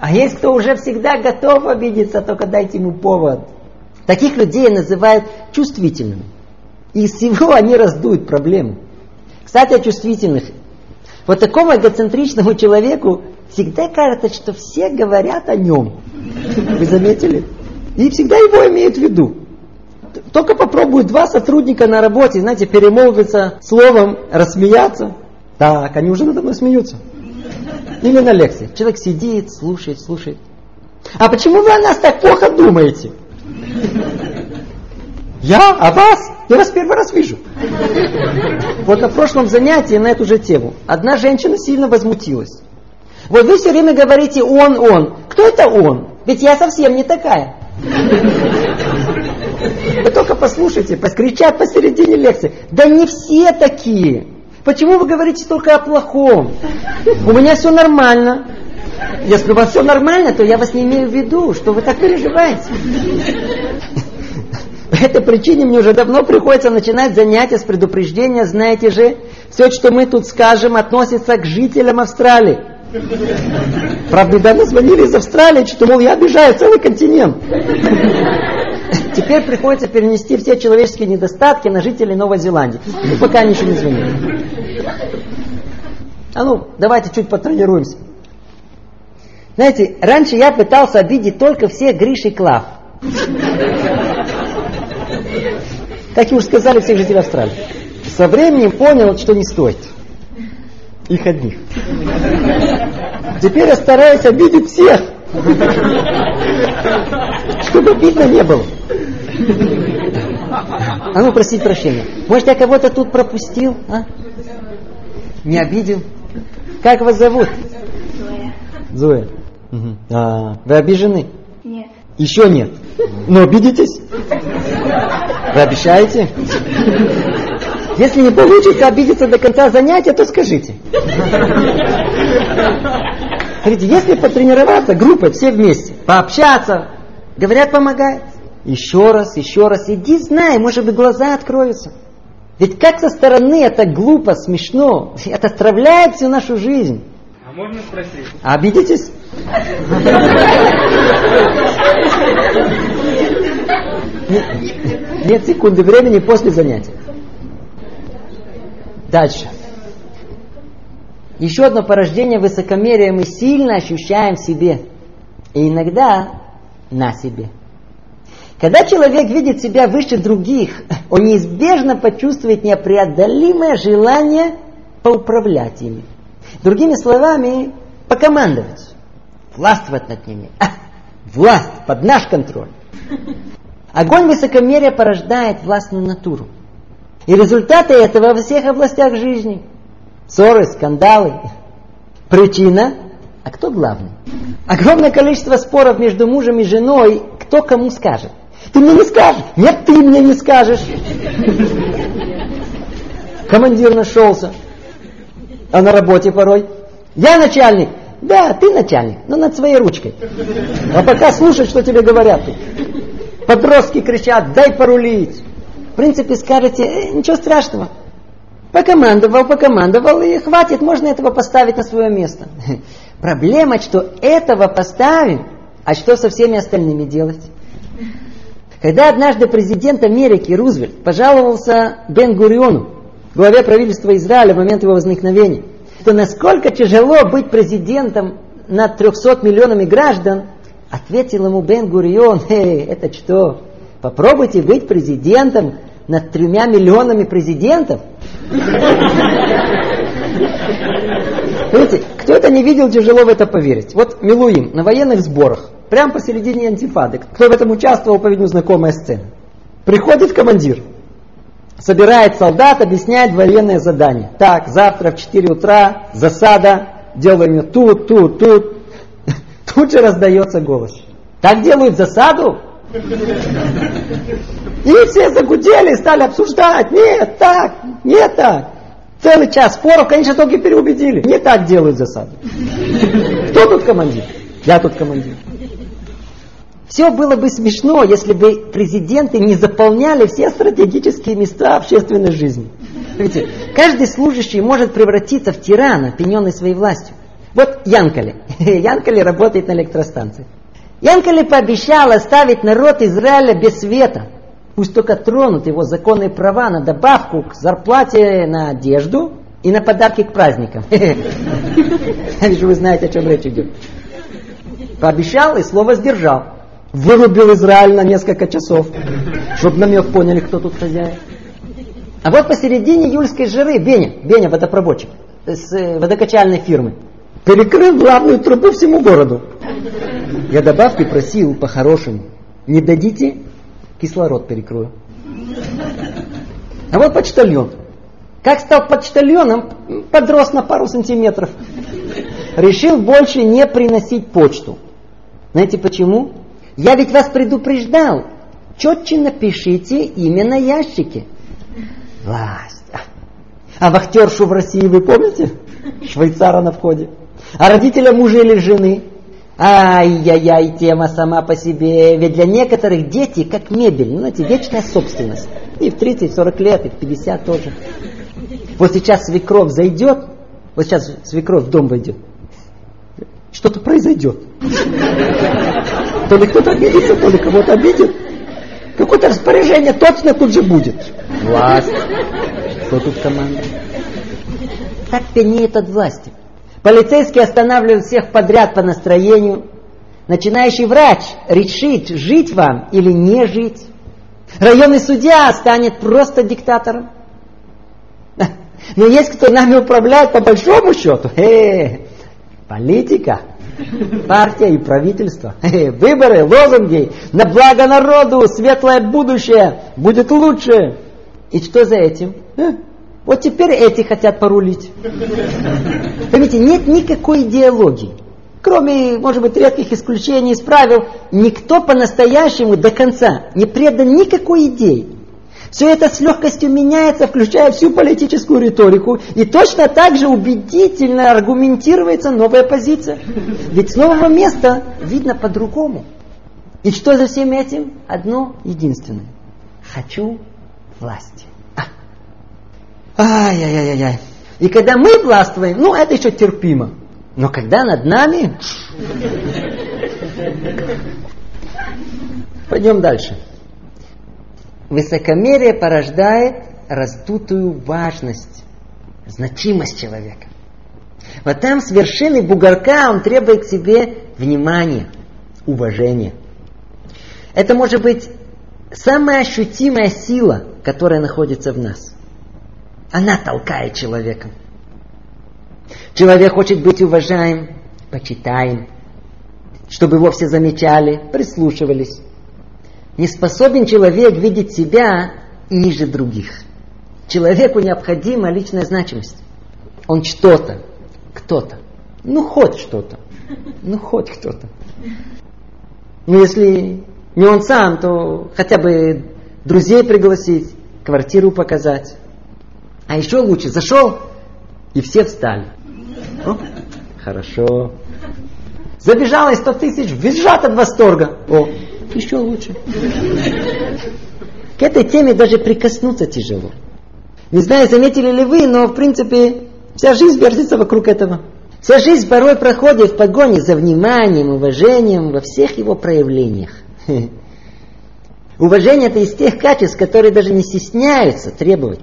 А есть кто уже всегда готов обидеться, только дайте ему повод. Таких людей называют чувствительными. И из всего они раздуют проблему. Кстати, о чувствительных. Вот такому эгоцентричному человеку всегда кажется, что все говорят о нем. Вы заметили? И всегда его имеют в виду. Только попробуют два сотрудника на работе, знаете, перемолвиться словом, рассмеяться. Так, они уже надо мной смеются. Или на лекции. Человек сидит, слушает, слушает. А почему вы о нас так плохо думаете? Я? О вас? Я вас первый раз вижу. Вот на прошлом занятии на эту же тему одна женщина сильно возмутилась. Вот вы все время говорите он, он. Кто это он? Ведь я совсем не такая. Вы только послушайте, кричат посередине лекции. Да не все такие. Почему вы говорите только о плохом? У меня все нормально. Если у вас все нормально, то я вас не имею в виду, что вы так переживаете. По этой причине мне уже давно приходится начинать занятия с предупреждения, знаете же, все, что мы тут скажем, относится к жителям Австралии. Правда, недавно звонили из Австралии, что, мол, я обижаю целый континент. Теперь приходится перенести все человеческие недостатки на жителей Новой Зеландии. Ну, пока они еще не звонили. А ну, давайте чуть потренируемся. Знаете, раньше я пытался обидеть только всех Гриш и Клав. Как и уж сказали все жители Австралии. Со временем понял, что не стоит. Их одних. Теперь я стараюсь обидеть всех. Чтобы обидно не было. А ну, просить прощения. Может, я кого-то тут пропустил? А? Не обидел? Как вас зовут? Зоя. Зоя. Угу. А, вы обижены? Нет. Еще нет. Но обидитесь? Вы обещаете? Если не получится обидеться до конца занятия, то скажите. Смотрите, если потренироваться группой, все вместе, пообщаться, говорят, помогает. Еще раз, еще раз, иди знай, может быть, глаза откроются. Ведь как со стороны это глупо, смешно, это отравляет всю нашу жизнь. А можно спросить? А обидитесь? Нет секунды времени после занятия. Дальше. Еще одно порождение высокомерия мы сильно ощущаем в себе. И иногда на себе. Когда человек видит себя выше других, он неизбежно почувствует непреодолимое желание поуправлять ими. Другими словами, покомандовать, властвовать над ними. А, власть под наш контроль. Огонь высокомерия порождает властную натуру. И результаты этого во всех областях жизни. Ссоры, скандалы. Причина, а кто главный? Огромное количество споров между мужем и женой, кто кому скажет. Ты мне не скажешь. Нет, ты мне не скажешь. Командир нашелся. А на работе порой. Я начальник. Да, ты начальник, но над своей ручкой. А пока слушай, что тебе говорят. Подростки кричат, дай порулить. В принципе, скажете, э, ничего страшного. Покомандовал, покомандовал, и хватит, можно этого поставить на свое место. Проблема, что этого поставим, а что со всеми остальными делать? Когда однажды президент Америки Рузвельт пожаловался Бен Гуриону, главе правительства Израиля в момент его возникновения, то насколько тяжело быть президентом над 300 миллионами граждан, ответил ему Бен Гурион, «Эй, это что? Попробуйте быть президентом над тремя миллионами президентов. Кто-то не видел, тяжело в это поверить. Вот Милуим на военных сборах, прямо посередине антифады. Кто в этом участвовал, по-видимому, знакомая сцена. Приходит командир, собирает солдат, объясняет военное задание. Так, завтра в 4 утра засада, делаем тут, тут, тут. Тут же раздается голос. Так делают засаду? И все загудели, стали обсуждать. Нет, так, нет так. Целый час споров, конечно, только переубедили. Не так делают засаду. Кто тут командир? Я тут командир. Все было бы смешно, если бы президенты не заполняли все стратегические места общественной жизни. Видите, каждый служащий может превратиться в тирана, опьяненный своей властью. Вот Янкали. Янкали работает на электростанции. Янкали пообещал оставить народ Израиля без света. Пусть только тронут его законные права на добавку к зарплате на одежду и на подарки к праздникам. Я вижу, вы знаете, о чем речь идет. Пообещал и слово сдержал. Вырубил Израиль на несколько часов, чтобы намек поняли, кто тут хозяин. А вот посередине июльской жиры Беня, Беня, водопроводчик, с э, водокачальной фирмы, перекрыл главную трубу всему городу. Я добавки просил по-хорошему. Не дадите, кислород перекрою. А вот почтальон. Как стал почтальоном, подрос на пару сантиметров. Решил больше не приносить почту. Знаете почему? Я ведь вас предупреждал. Четче напишите имя на ящике. Власть. А вахтершу в России вы помните? Швейцара на входе. А родителя мужа или жены? Ай-яй-яй, тема сама по себе. Ведь для некоторых дети как мебель, ну, знаете, вечная собственность. И в 30, 40 лет, и в 50 тоже. Вот сейчас свекровь зайдет, вот сейчас свекровь в дом войдет, что-то произойдет. То ли кто-то обидится, то ли кого-то обидит. Какое-то распоряжение точно тут же будет. Власть. Кто тут команда? Так пенеет от власти. Полицейский останавливает всех подряд по настроению. Начинающий врач решит, жить вам или не жить. Районный судья станет просто диктатором. Но есть кто нами управляет по большому счету. Э, политика, партия и правительство. Э, выборы, лозунги, на благо народу, светлое будущее, будет лучше. И что за этим? Вот теперь эти хотят порулить. Понимаете, нет никакой идеологии. Кроме, может быть, редких исключений из правил, никто по-настоящему до конца не предан никакой идее. Все это с легкостью меняется, включая всю политическую риторику, и точно так же убедительно аргументируется новая позиция. Ведь с нового места видно по-другому. И что за всем этим? Одно единственное. Хочу власти. Ай-яй-яй-яй. И когда мы властвуем, ну это еще терпимо. Но когда над нами... Пойдем дальше. Высокомерие порождает раздутую важность, значимость человека. Вот там с вершины бугорка он требует к себе внимания, уважения. Это может быть самая ощутимая сила, которая находится в нас. Она толкает человека. Человек хочет быть уважаем, почитаем, чтобы его все замечали, прислушивались. Не способен человек видеть себя ниже других. Человеку необходима личная значимость. Он что-то, кто-то. Ну, хоть что-то. Ну, хоть кто-то. Ну, если не он сам, то хотя бы друзей пригласить, квартиру показать. А еще лучше, зашел, и все встали. О, хорошо. Забежало и сто тысяч, визжат от восторга. О, еще лучше. К этой теме даже прикоснуться тяжело. Не знаю, заметили ли вы, но в принципе вся жизнь вертится вокруг этого. Вся жизнь порой проходит в погоне за вниманием, уважением во всех его проявлениях. Уважение это из тех качеств, которые даже не стесняются требовать.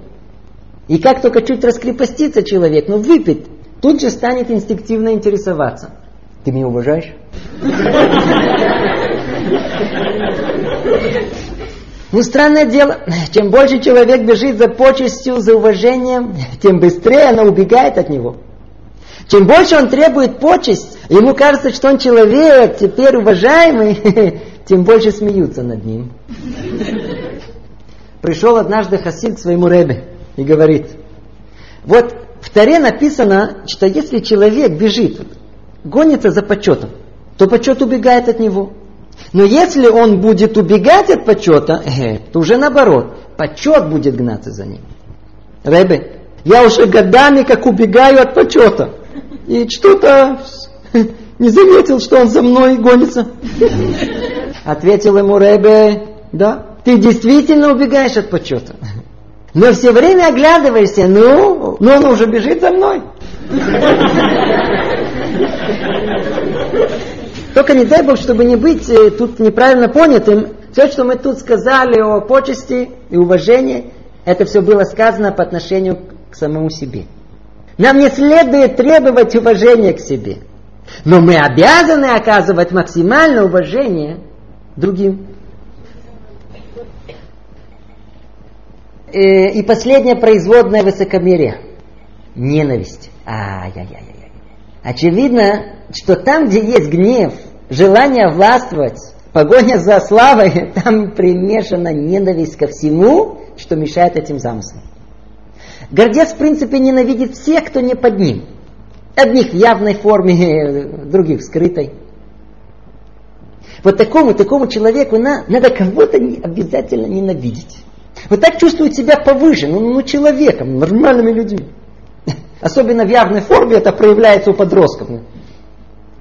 И как только чуть раскрепостится человек, ну выпит, тут же станет инстинктивно интересоваться. Ты меня уважаешь? Ну, странное дело, чем больше человек бежит за почестью, за уважением, тем быстрее она убегает от него. Чем больше он требует почесть, ему кажется, что он человек, теперь уважаемый, тем больше смеются над ним. Пришел однажды Хасид к своему ребе и говорит, вот в Таре написано, что если человек бежит, гонится за почетом, то почет убегает от него. Но если он будет убегать от почета, э, то уже наоборот, почет будет гнаться за ним. Рэбе, я уже годами как убегаю от почета. И что-то не заметил, что он за мной гонится. Ответил ему Рэбе, да, ты действительно убегаешь от почета. Но все время оглядываешься, ну, ну он уже бежит за мной. Только не дай Бог, чтобы не быть э, тут неправильно понятым, Все, что мы тут сказали о почести и уважении, это все было сказано по отношению к самому себе. Нам не следует требовать уважения к себе. Но мы обязаны оказывать максимальное уважение другим. И последнее производное высокомерие. Ненависть. Ай-яй-яй-яй. Очевидно, что там, где есть гнев, желание властвовать, погоня за славой, там примешана ненависть ко всему, что мешает этим замыслам. Гордец, в принципе, ненавидит всех, кто не под ним. Одних в явной форме, других в скрытой. Вот такому, такому человеку на, надо кого-то обязательно ненавидеть. Вот так чувствует себя повыше, ну, ну человеком, нормальными людьми. Особенно в явной форме это проявляется у подростков.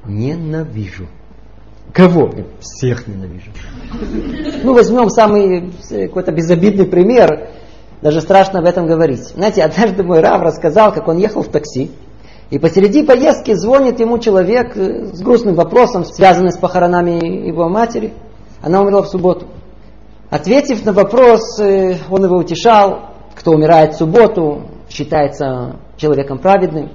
Ненавижу. Кого? Всех ненавижу. Ну, возьмем самый э, какой-то безобидный пример. Даже страшно об этом говорить. Знаете, однажды мой Рав рассказал, как он ехал в такси, и посреди поездки звонит ему человек э, с грустным вопросом, связанным с похоронами его матери. Она умерла в субботу. Ответив на вопрос, он его утешал, кто умирает в субботу, считается человеком праведным.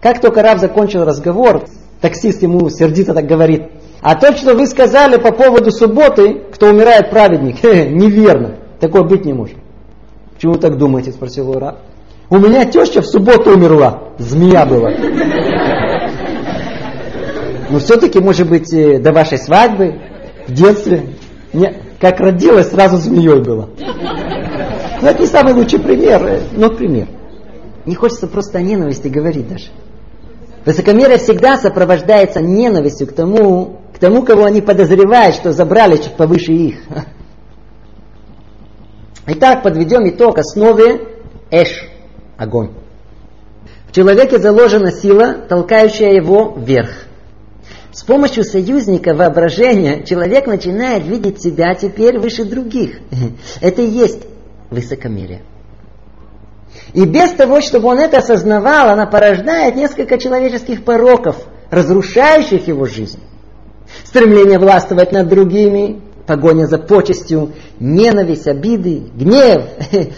Как только Рав закончил разговор, таксист ему сердито так говорит, а то, что вы сказали по поводу субботы, кто умирает праведник, неверно. Такое быть не может. Почему вы так думаете, спросил Рав. У меня теща в субботу умерла. Змея была. Но все-таки, может быть, э, до вашей свадьбы, в детстве, не, как родилась, сразу змеей была. Ну, это не самый лучший пример, э, но пример. Не хочется просто о ненависти говорить даже. Высокомерие всегда сопровождается ненавистью к тому, к тому, кого они подозревают, что забрали чуть повыше их. Итак, подведем итог основе Эш, огонь. В человеке заложена сила, толкающая его вверх. С помощью союзника воображения человек начинает видеть себя теперь выше других. Это и есть высокомерие. И без того, чтобы он это осознавал, она порождает несколько человеческих пороков, разрушающих его жизнь. Стремление властвовать над другими, погоня за почестью, ненависть, обиды, гнев.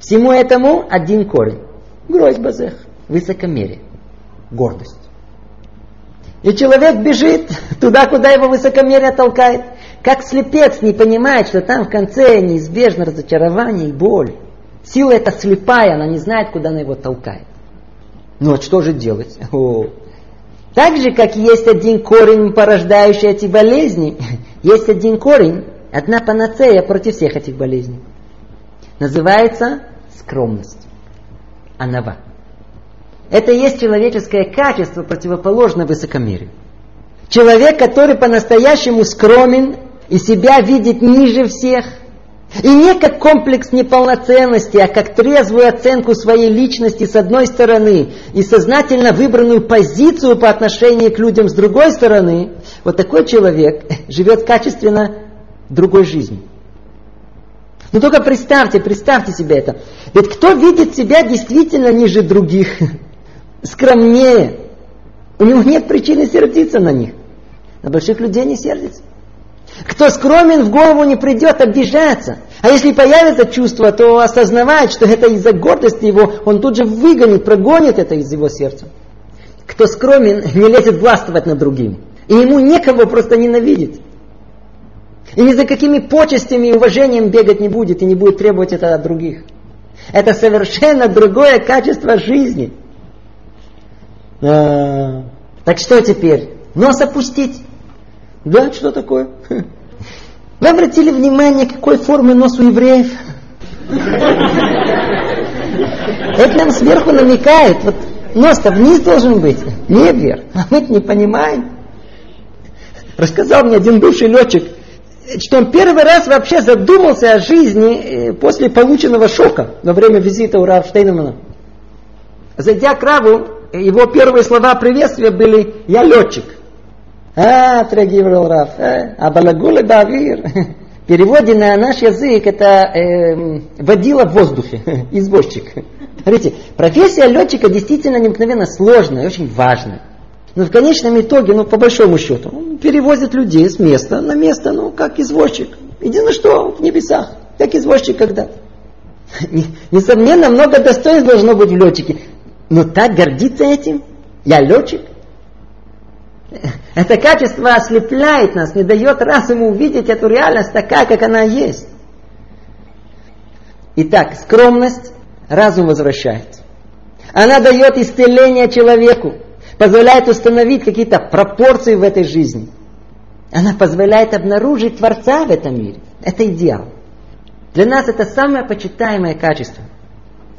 Всему этому один корень. Грозь базех, высокомерие, гордость. И человек бежит туда, куда его высокомерие толкает. Как слепец не понимает, что там в конце неизбежно разочарование и боль. Сила эта слепая, она не знает, куда она его толкает. Ну вот что же делать? О. Так же, как есть один корень, порождающий эти болезни, есть один корень, одна панацея против всех этих болезней. Называется скромность. Анава. Это и есть человеческое качество, противоположное высокомерию. Человек, который по-настоящему скромен и себя видит ниже всех – и не как комплекс неполноценности, а как трезвую оценку своей личности с одной стороны и сознательно выбранную позицию по отношению к людям с другой стороны, вот такой человек живет качественно другой жизнью. Но только представьте, представьте себе это. Ведь кто видит себя действительно ниже других, скромнее, у него нет причины сердиться на них. На больших людей не сердится. Кто скромен, в голову не придет обижаться. А если появится чувство, то осознавать, что это из-за гордости его, он тут же выгонит, прогонит это из его сердца. Кто скромен, не лезет властвовать над другим. И ему некого просто ненавидеть. И ни за какими почестями и уважением бегать не будет и не будет требовать это от других. Это совершенно другое качество жизни. Так что теперь? Нос опустить? Да, что такое? Вы обратили внимание, какой формы нос у евреев? Это нам сверху намекает. Вот нос-то вниз должен быть, не вверх. А мы не понимаем. Рассказал мне один бывший летчик, что он первый раз вообще задумался о жизни э, после полученного шока во время визита у Рава Штейнмана. Зайдя к Раву, его первые слова приветствия были «Я летчик». А, отреагировал Раф, а, а балагулы бавир. В переводе на наш язык это э, водила в воздухе, извозчик. Смотрите, профессия летчика действительно необыкновенно сложная и очень важная. Но в конечном итоге, ну, по большому счету, он перевозит людей с места на место, ну, как извозчик. Единственное, что в небесах, как извозчик когда Несомненно, много достоинств должно быть в летчике. Но так гордиться этим? Я летчик? Это качество ослепляет нас, не дает разуму увидеть эту реальность такая, как она есть. Итак, скромность разум возвращает. Она дает исцеление человеку, позволяет установить какие-то пропорции в этой жизни. Она позволяет обнаружить Творца в этом мире. Это идеал. Для нас это самое почитаемое качество.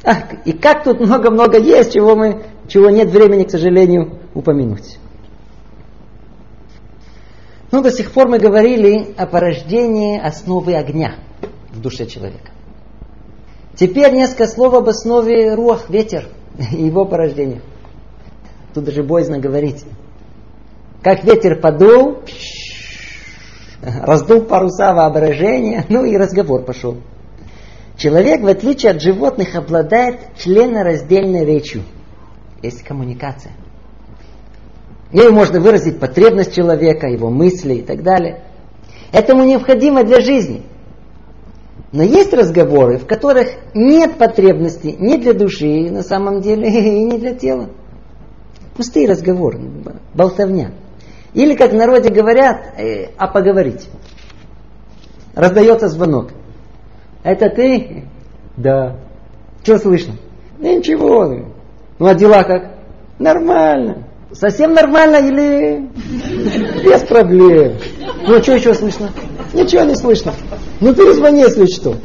Ах, и как тут много-много есть, чего, мы, чего нет времени, к сожалению, упомянуть. Ну, до сих пор мы говорили о порождении основы огня в душе человека. Теперь несколько слов об основе рух, ветер и его порождения. Тут даже боязно говорить. Как ветер подул, раздул паруса воображения, ну и разговор пошел. Человек, в отличие от животных, обладает членораздельной речью. Есть коммуникация. Ею можно выразить потребность человека, его мысли и так далее. Этому необходимо для жизни. Но есть разговоры, в которых нет потребности ни для души на самом деле, и не для тела. Пустые разговоры, болтовня. Или, как в народе говорят, э, а поговорить. Раздается звонок. Это ты? Да. Что слышно? Ничего. Ну а дела как? Нормально. Совсем нормально или без проблем? Ну, что еще слышно? Ничего не слышно. Ну, перезвони, если что.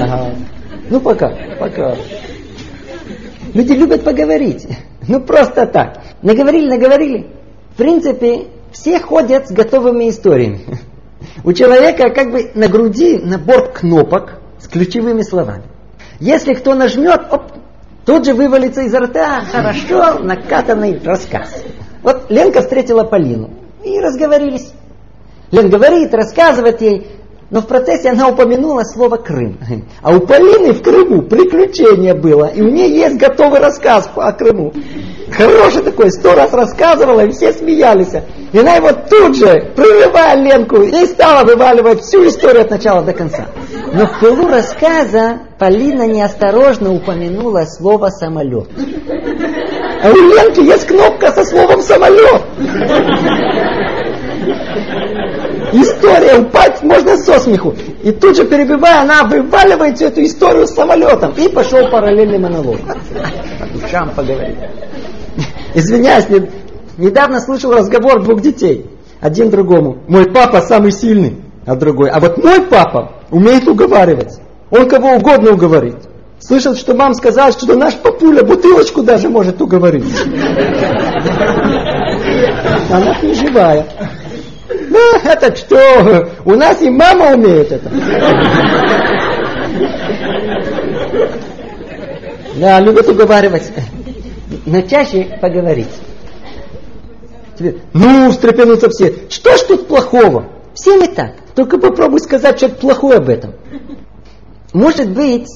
Ага. Ну, пока, пока. Люди любят поговорить. Ну, просто так. Наговорили, наговорили. В принципе, все ходят с готовыми историями. У человека как бы на груди набор кнопок с ключевыми словами. Если кто нажмет, оп, тут же вывалится изо рта хорошо накатанный рассказ. Вот Ленка встретила Полину и разговорились. Лен говорит, рассказывает ей, но в процессе она упомянула слово Крым. А у Полины в Крыму приключение было, и у нее есть готовый рассказ о Крыму. Хороший такой, сто раз рассказывала, и все смеялись. И она его тут же, прерывая Ленку, и стала вываливать всю историю от начала до конца. Но в пылу рассказа Полина неосторожно упомянула слово самолет. А у Ленки есть кнопка со словом самолет. История, упасть можно со смеху. И тут же перебивая, она вываливает всю эту историю с самолетом. И пошел параллельный монолог. По душам поговорить. Извиняюсь, недавно слышал разговор двух детей. Один другому. Мой папа самый сильный, а другой. А вот мой папа умеет уговаривать. Он кого угодно уговорит. Слышал, что мам сказала, что наш папуля бутылочку даже может уговорить. Она не живая. Ну, это что? У нас и мама умеет это. Да, любят уговаривать. Но чаще поговорить. Ну, встрепенутся все. Что ж тут плохого? Все не так. Только попробуй сказать что-то плохое об этом. Может быть,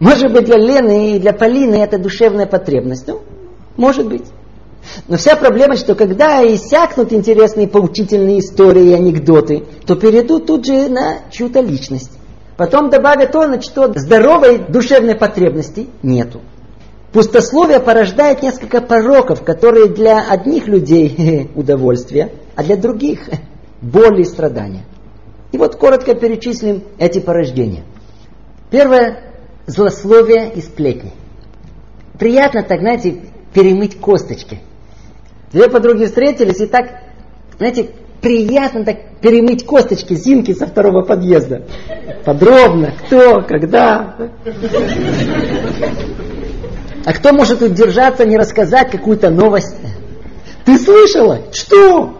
может быть для Лены и для Полины это душевная потребность. Ну, может быть. Но вся проблема, что когда иссякнут интересные поучительные истории и анекдоты, то перейдут тут же на чью-то личность. Потом добавят то, на что здоровой душевной потребности нету. Пустословие порождает несколько пороков, которые для одних людей удовольствие, а для других боль и страдания. И вот коротко перечислим эти порождения. Первое – злословие и сплетни. Приятно так, знаете, перемыть косточки. Две подруги встретились и так, знаете, приятно так перемыть косточки Зинки со второго подъезда. Подробно, кто, когда. А кто может удержаться, не рассказать какую-то новость? Ты слышала? Что?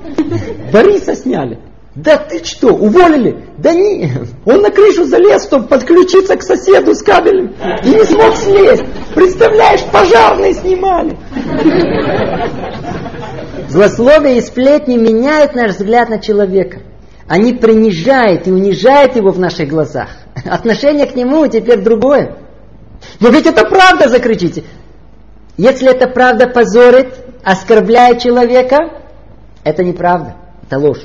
Бориса сняли. Да ты что, уволили? Да не, он на крышу залез, чтобы подключиться к соседу с кабелем. И не смог слезть. Представляешь, пожарные снимали. Злословие и сплетни меняют наш взгляд на человека. Они принижают и унижают его в наших глазах. Отношение к нему теперь другое. Но ведь это правда, закричите. Если эта правда позорит, оскорбляет человека, это неправда, это ложь.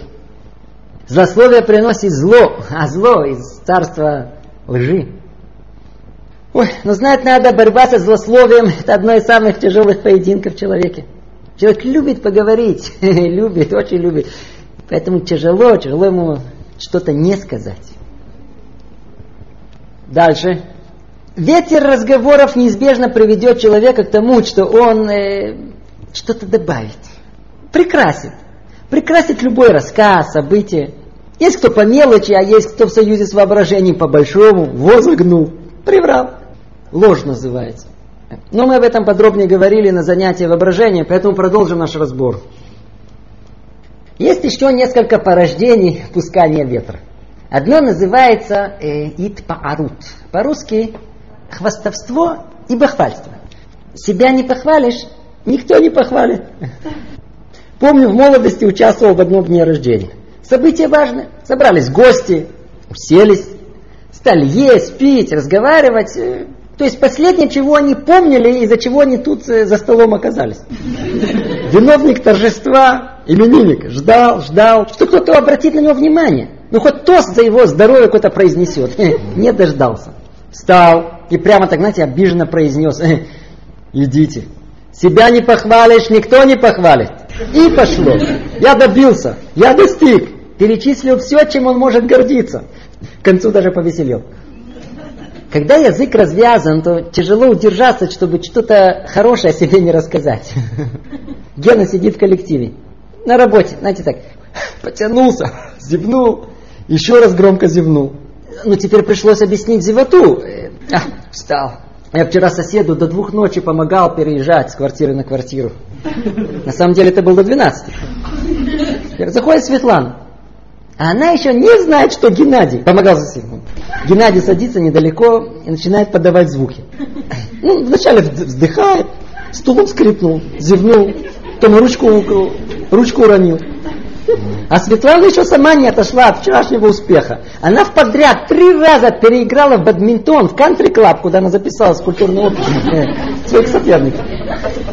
Злословие приносит зло, а зло из царства лжи. Ой, но знать надо, борьба со злословием – это одно из самых тяжелых поединков в человеке. Человек любит поговорить, любит, очень любит. Поэтому тяжело, тяжело ему что-то не сказать. Дальше. Ветер разговоров неизбежно приведет человека к тому, что он э, что-то добавит. Прекрасит. Прекрасит любой рассказ, событие. Есть кто по мелочи, а есть кто в союзе с воображением по большому, возогнул, приврал. Ложь называется. Но мы об этом подробнее говорили на занятии воображения, поэтому продолжим наш разбор. Есть еще несколько порождений пускания ветра. Одно называется э, итпаарут. По-русски хвастовство и бахвальство. Себя не похвалишь, никто не похвалит. Помню, в молодости участвовал в одном дне рождения. Событие важное. Собрались гости, уселись, стали есть, пить, разговаривать. То есть последнее, чего они помнили, из-за чего они тут э, за столом оказались. Виновник торжества, именинник, ждал, ждал, что кто-то обратит на него внимание. Ну хоть тост за его здоровье кто-то произнесет. Не дождался. Встал и прямо так, знаете, обиженно произнес. Идите. Себя не похвалишь, никто не похвалит. И пошло. Я добился, я достиг. Перечислил все, чем он может гордиться. К концу даже повеселел. Когда язык развязан, то тяжело удержаться, чтобы что-то хорошее о себе не рассказать. Гена сидит в коллективе. На работе, знаете так, потянулся, зевнул, еще раз громко зевнул. Ну, теперь пришлось объяснить зевоту. А, встал. Я вчера соседу до двух ночи помогал переезжать с квартиры на квартиру. На самом деле это было до 12. Заходит Светлана. А она еще не знает, что Геннадий помогал соседу. Геннадий садится недалеко и начинает подавать звуки. Ну, вначале вздыхает, стулом скрипнул, зевнул, потом ручку, ручку уронил. А Светлана еще сама не отошла от вчерашнего успеха. Она в подряд три раза переиграла в бадминтон в кантри-клаб, куда она записалась в культурный опыт своих соперников.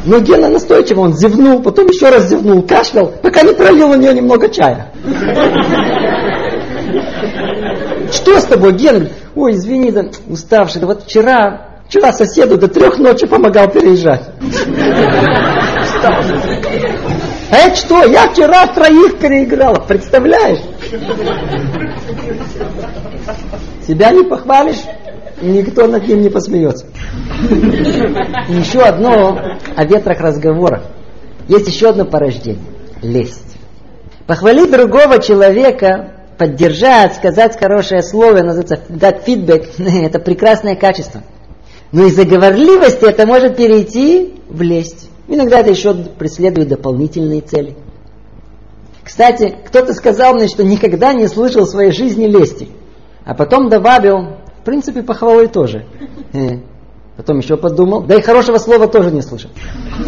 Но Гена настойчиво, он зевнул, потом еще раз зевнул, кашлял, пока не пролил на нее немного чая. Что с тобой, Ген? Ой, извини, да уставший. Да вот вчера, вчера соседу до трех ночи помогал переезжать. Это что? Я вчера троих переиграла, представляешь? Себя не похвалишь, никто над ним не посмеется. Еще одно о ветрах разговора. Есть еще одно порождение. Лесть. Похвалить другого человека поддержать, сказать хорошее слово, называется дать фидбэк, это прекрасное качество. Но из-за говорливости это может перейти в лесть. Иногда это еще преследует дополнительные цели. Кстати, кто-то сказал мне, что никогда не слышал в своей жизни лести. А потом добавил, в принципе, похвалой тоже. Э, потом еще подумал, да и хорошего слова тоже не слышал.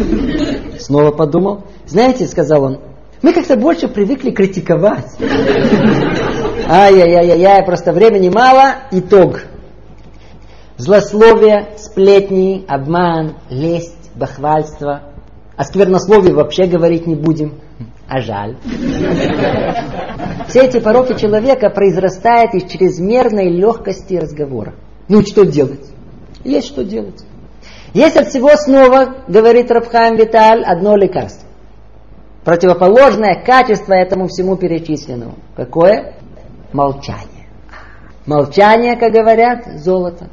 Снова подумал. Знаете, сказал он, мы как-то больше привыкли критиковать. Ай-яй-яй-яй, просто времени мало. Итог. Злословие, сплетни, обман, лесть, бахвальство. О сквернословии вообще говорить не будем. А жаль. Все эти пороки человека произрастают из чрезмерной легкости разговора. Ну, что делать? Есть что делать. Есть от всего снова, говорит Рабхайм Виталь, одно лекарство противоположное качество этому всему перечисленному. Какое? Молчание. Молчание, как говорят, золото.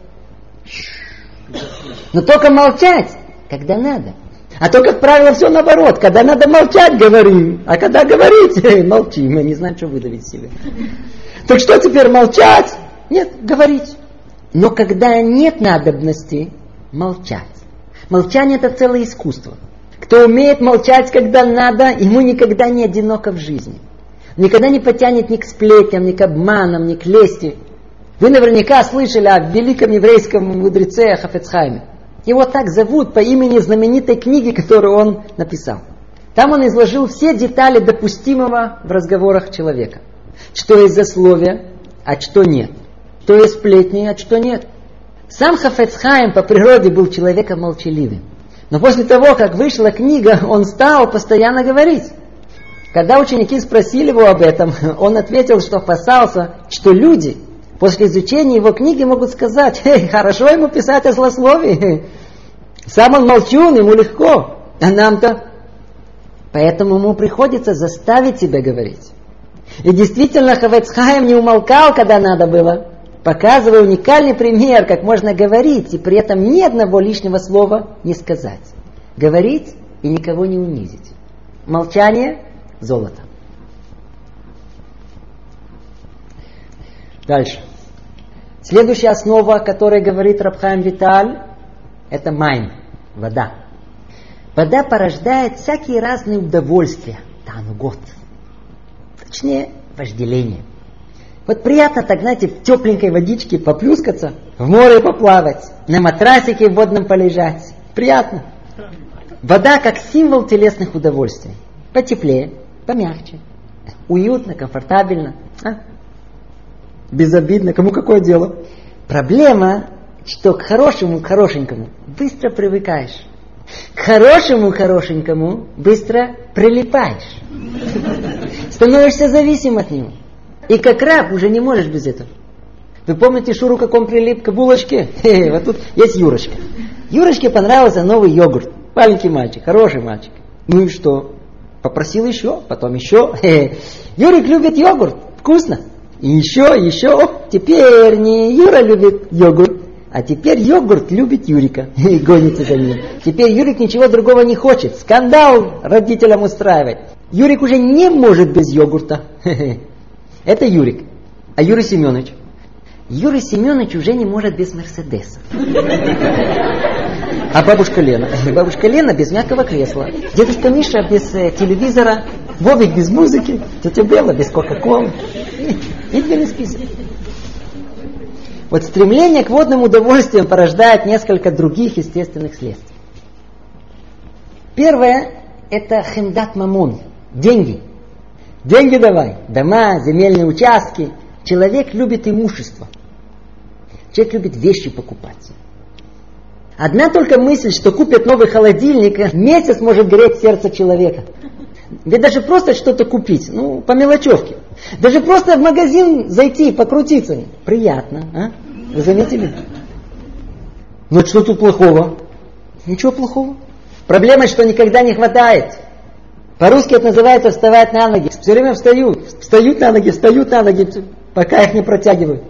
Но только молчать, когда надо. А то, как правило, все наоборот. Когда надо молчать, говорим. А когда говорить, молчим. Мы не знаем, что выдавить себе. Так что теперь молчать? Нет, говорить. Но когда нет надобности, молчать. Молчание это целое искусство. Кто умеет молчать, когда надо, ему никогда не одиноко в жизни. Никогда не потянет ни к сплетням, ни к обманам, ни к лести. Вы наверняка слышали о великом еврейском мудреце Хафецхайме. Его так зовут по имени знаменитой книги, которую он написал. Там он изложил все детали допустимого в разговорах человека. Что есть засловие, а что нет. Что есть сплетни, а что нет. Сам Хафецхайм по природе был человеком молчаливым. Но после того, как вышла книга, он стал постоянно говорить. Когда ученики спросили его об этом, он ответил, что опасался, что люди после изучения его книги могут сказать, «Эй, хорошо ему писать о злословии, сам он молчун, ему легко, а нам-то...» Поэтому ему приходится заставить себя говорить. И действительно, Хавецхайм не умолкал, когда надо было, показывая уникальный пример, как можно говорить, и при этом ни одного лишнего слова не сказать. Говорить и никого не унизить. Молчание – золото. Дальше. Следующая основа, о которой говорит Рабхайм Виталь, это майм, вода. Вода порождает всякие разные удовольствия, танугот. Точнее, вожделение. Вот приятно так, знаете, в тепленькой водичке поплюскаться, в море поплавать, на матрасике в водном полежать. Приятно. Вода как символ телесных удовольствий. Потеплее, помягче, уютно, комфортабельно. А? Безобидно, кому какое дело? Проблема, что к хорошему, к хорошенькому быстро привыкаешь. К хорошему, хорошенькому быстро прилипаешь. Становишься зависим от него. И как раб уже не можешь без этого. Вы помните Шуру, как он прилип к булочке? Вот тут есть Юрочка. Юрочке понравился новый йогурт. Маленький мальчик, хороший мальчик. Ну и что? Попросил еще, потом еще. Хе. Юрик любит йогурт. Вкусно. И еще, еще. О, теперь не Юра любит йогурт, а теперь йогурт любит Юрика и гонится за ним. Теперь Юрик ничего другого не хочет. Скандал родителям устраивать. Юрик уже не может без йогурта. Это Юрик. А Юрий Семенович? Юрий Семенович уже не может без Мерседеса. А бабушка Лена? Бабушка Лена без мягкого кресла. Дедушка Миша без э, телевизора. Вовик без музыки. Тетя Белла без Кока-Колы. И длинный список. Вот стремление к водным удовольствиям порождает несколько других естественных следствий. Первое – это хендат мамон, деньги. Деньги давай, дома, земельные участки. Человек любит имущество. Человек любит вещи покупать. Одна только мысль, что купят новый холодильник, месяц может греть сердце человека. Ведь даже просто что-то купить, ну, по мелочевке. Даже просто в магазин зайти, покрутиться. Приятно, а? Вы заметили? Ну что тут плохого? Ничего плохого. Проблема, что никогда не хватает. По-русски это называется вставать на ноги. Все время встают. Встают на ноги, встают на ноги, пока их не протягивают.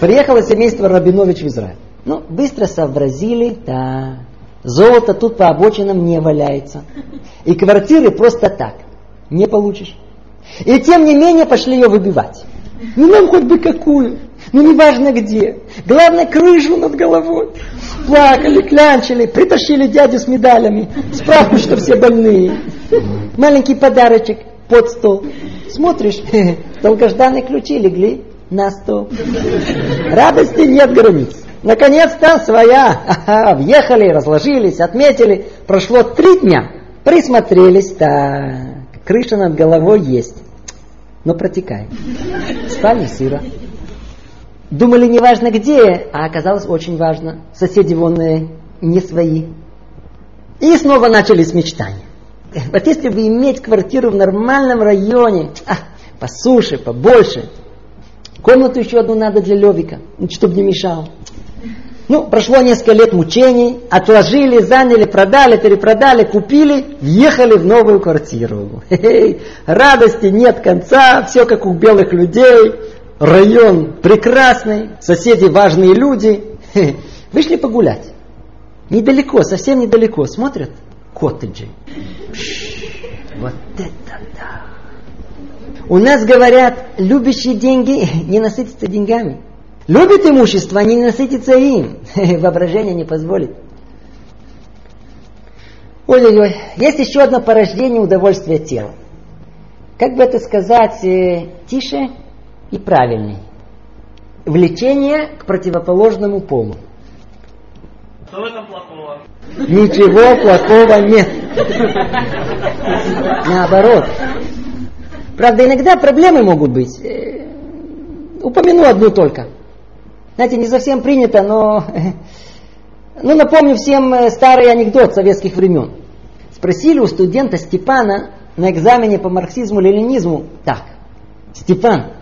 Приехало семейство Рабинович в Израиль. Ну, быстро сообразили, да, золото тут по обочинам не валяется. И квартиры просто так не получишь. И тем не менее пошли ее выбивать. Ну нам хоть бы какую. Ну неважно где. Главное крышу над головой. Плакали, клянчили, притащили дядю с медалями. Справку, что все больные. Маленький подарочек под стол. Смотришь, долгожданные ключи легли на стол. Радости нет границ. Наконец-то своя. Ага, въехали, разложились, отметили. Прошло три дня. Присмотрелись, так. Крыша над головой есть, но протекает. Спальня сыра. Думали, неважно где, а оказалось очень важно. Соседи вонные не свои. И снова начались мечтания. Вот если бы иметь квартиру в нормальном районе, а, по побольше, комнату еще одну надо для Левика, чтобы не мешал. Ну, прошло несколько лет мучений, отложили, заняли, продали, перепродали, купили, въехали в новую квартиру. Хе-хе, радости нет конца, все как у белых людей, район прекрасный, соседи важные люди. Вышли погулять. Недалеко, совсем недалеко, смотрят коттеджи. Вот это да! У нас говорят, любящие деньги не насытятся деньгами. Любит имущество, не насытится им. Воображение не позволит. Ой-ой-ой, есть еще одно порождение удовольствия тела. Как бы это сказать, э, тише и правильней. Влечение к противоположному полу. Что в этом плохого? Ничего плохого нет. Наоборот. Правда, иногда проблемы могут быть. Э, упомяну одну только. Знаете, не совсем принято, но... Ну, напомню всем э, старый анекдот советских времен. Спросили у студента Степана на экзамене по марксизму-ленинизму так. Степан,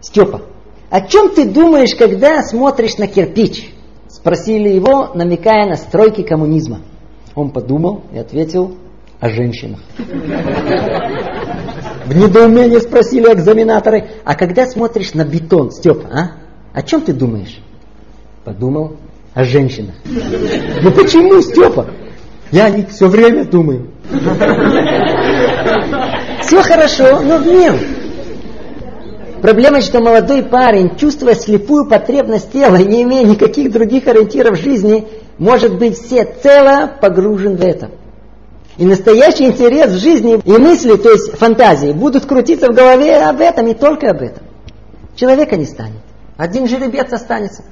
Степа, о чем ты думаешь, когда смотришь на кирпич? Спросили его, намекая на стройки коммунизма. Он подумал и ответил о женщинах. В недоумении спросили экзаменаторы, а когда смотришь на бетон, Степа, а? О чем ты думаешь? Подумал о женщинах. Ну почему, Степа? Я о них все время думаю. Все хорошо, но в нем. Проблема, что молодой парень, чувствуя слепую потребность тела не имея никаких других ориентиров жизни, может быть все цело погружен в это. И настоящий интерес в жизни и мысли, то есть фантазии, будут крутиться в голове об этом и только об этом. Человека не станет. Один жеребец останется.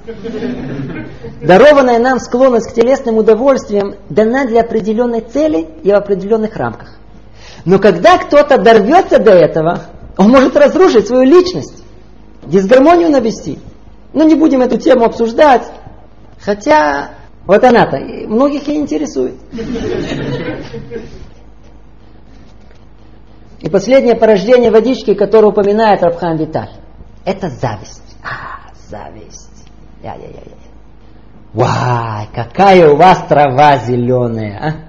Дарованная нам склонность к телесным удовольствиям дана для определенной цели и в определенных рамках. Но когда кто-то дорвется до этого, он может разрушить свою личность, дисгармонию навести. Но не будем эту тему обсуждать. Хотя вот она-то многих и интересует. И последнее порождение водички, которое упоминает Рабхан Виталь, это зависть. А, зависть. Я-я-я-я. Вай, какая у вас трава зеленая, а?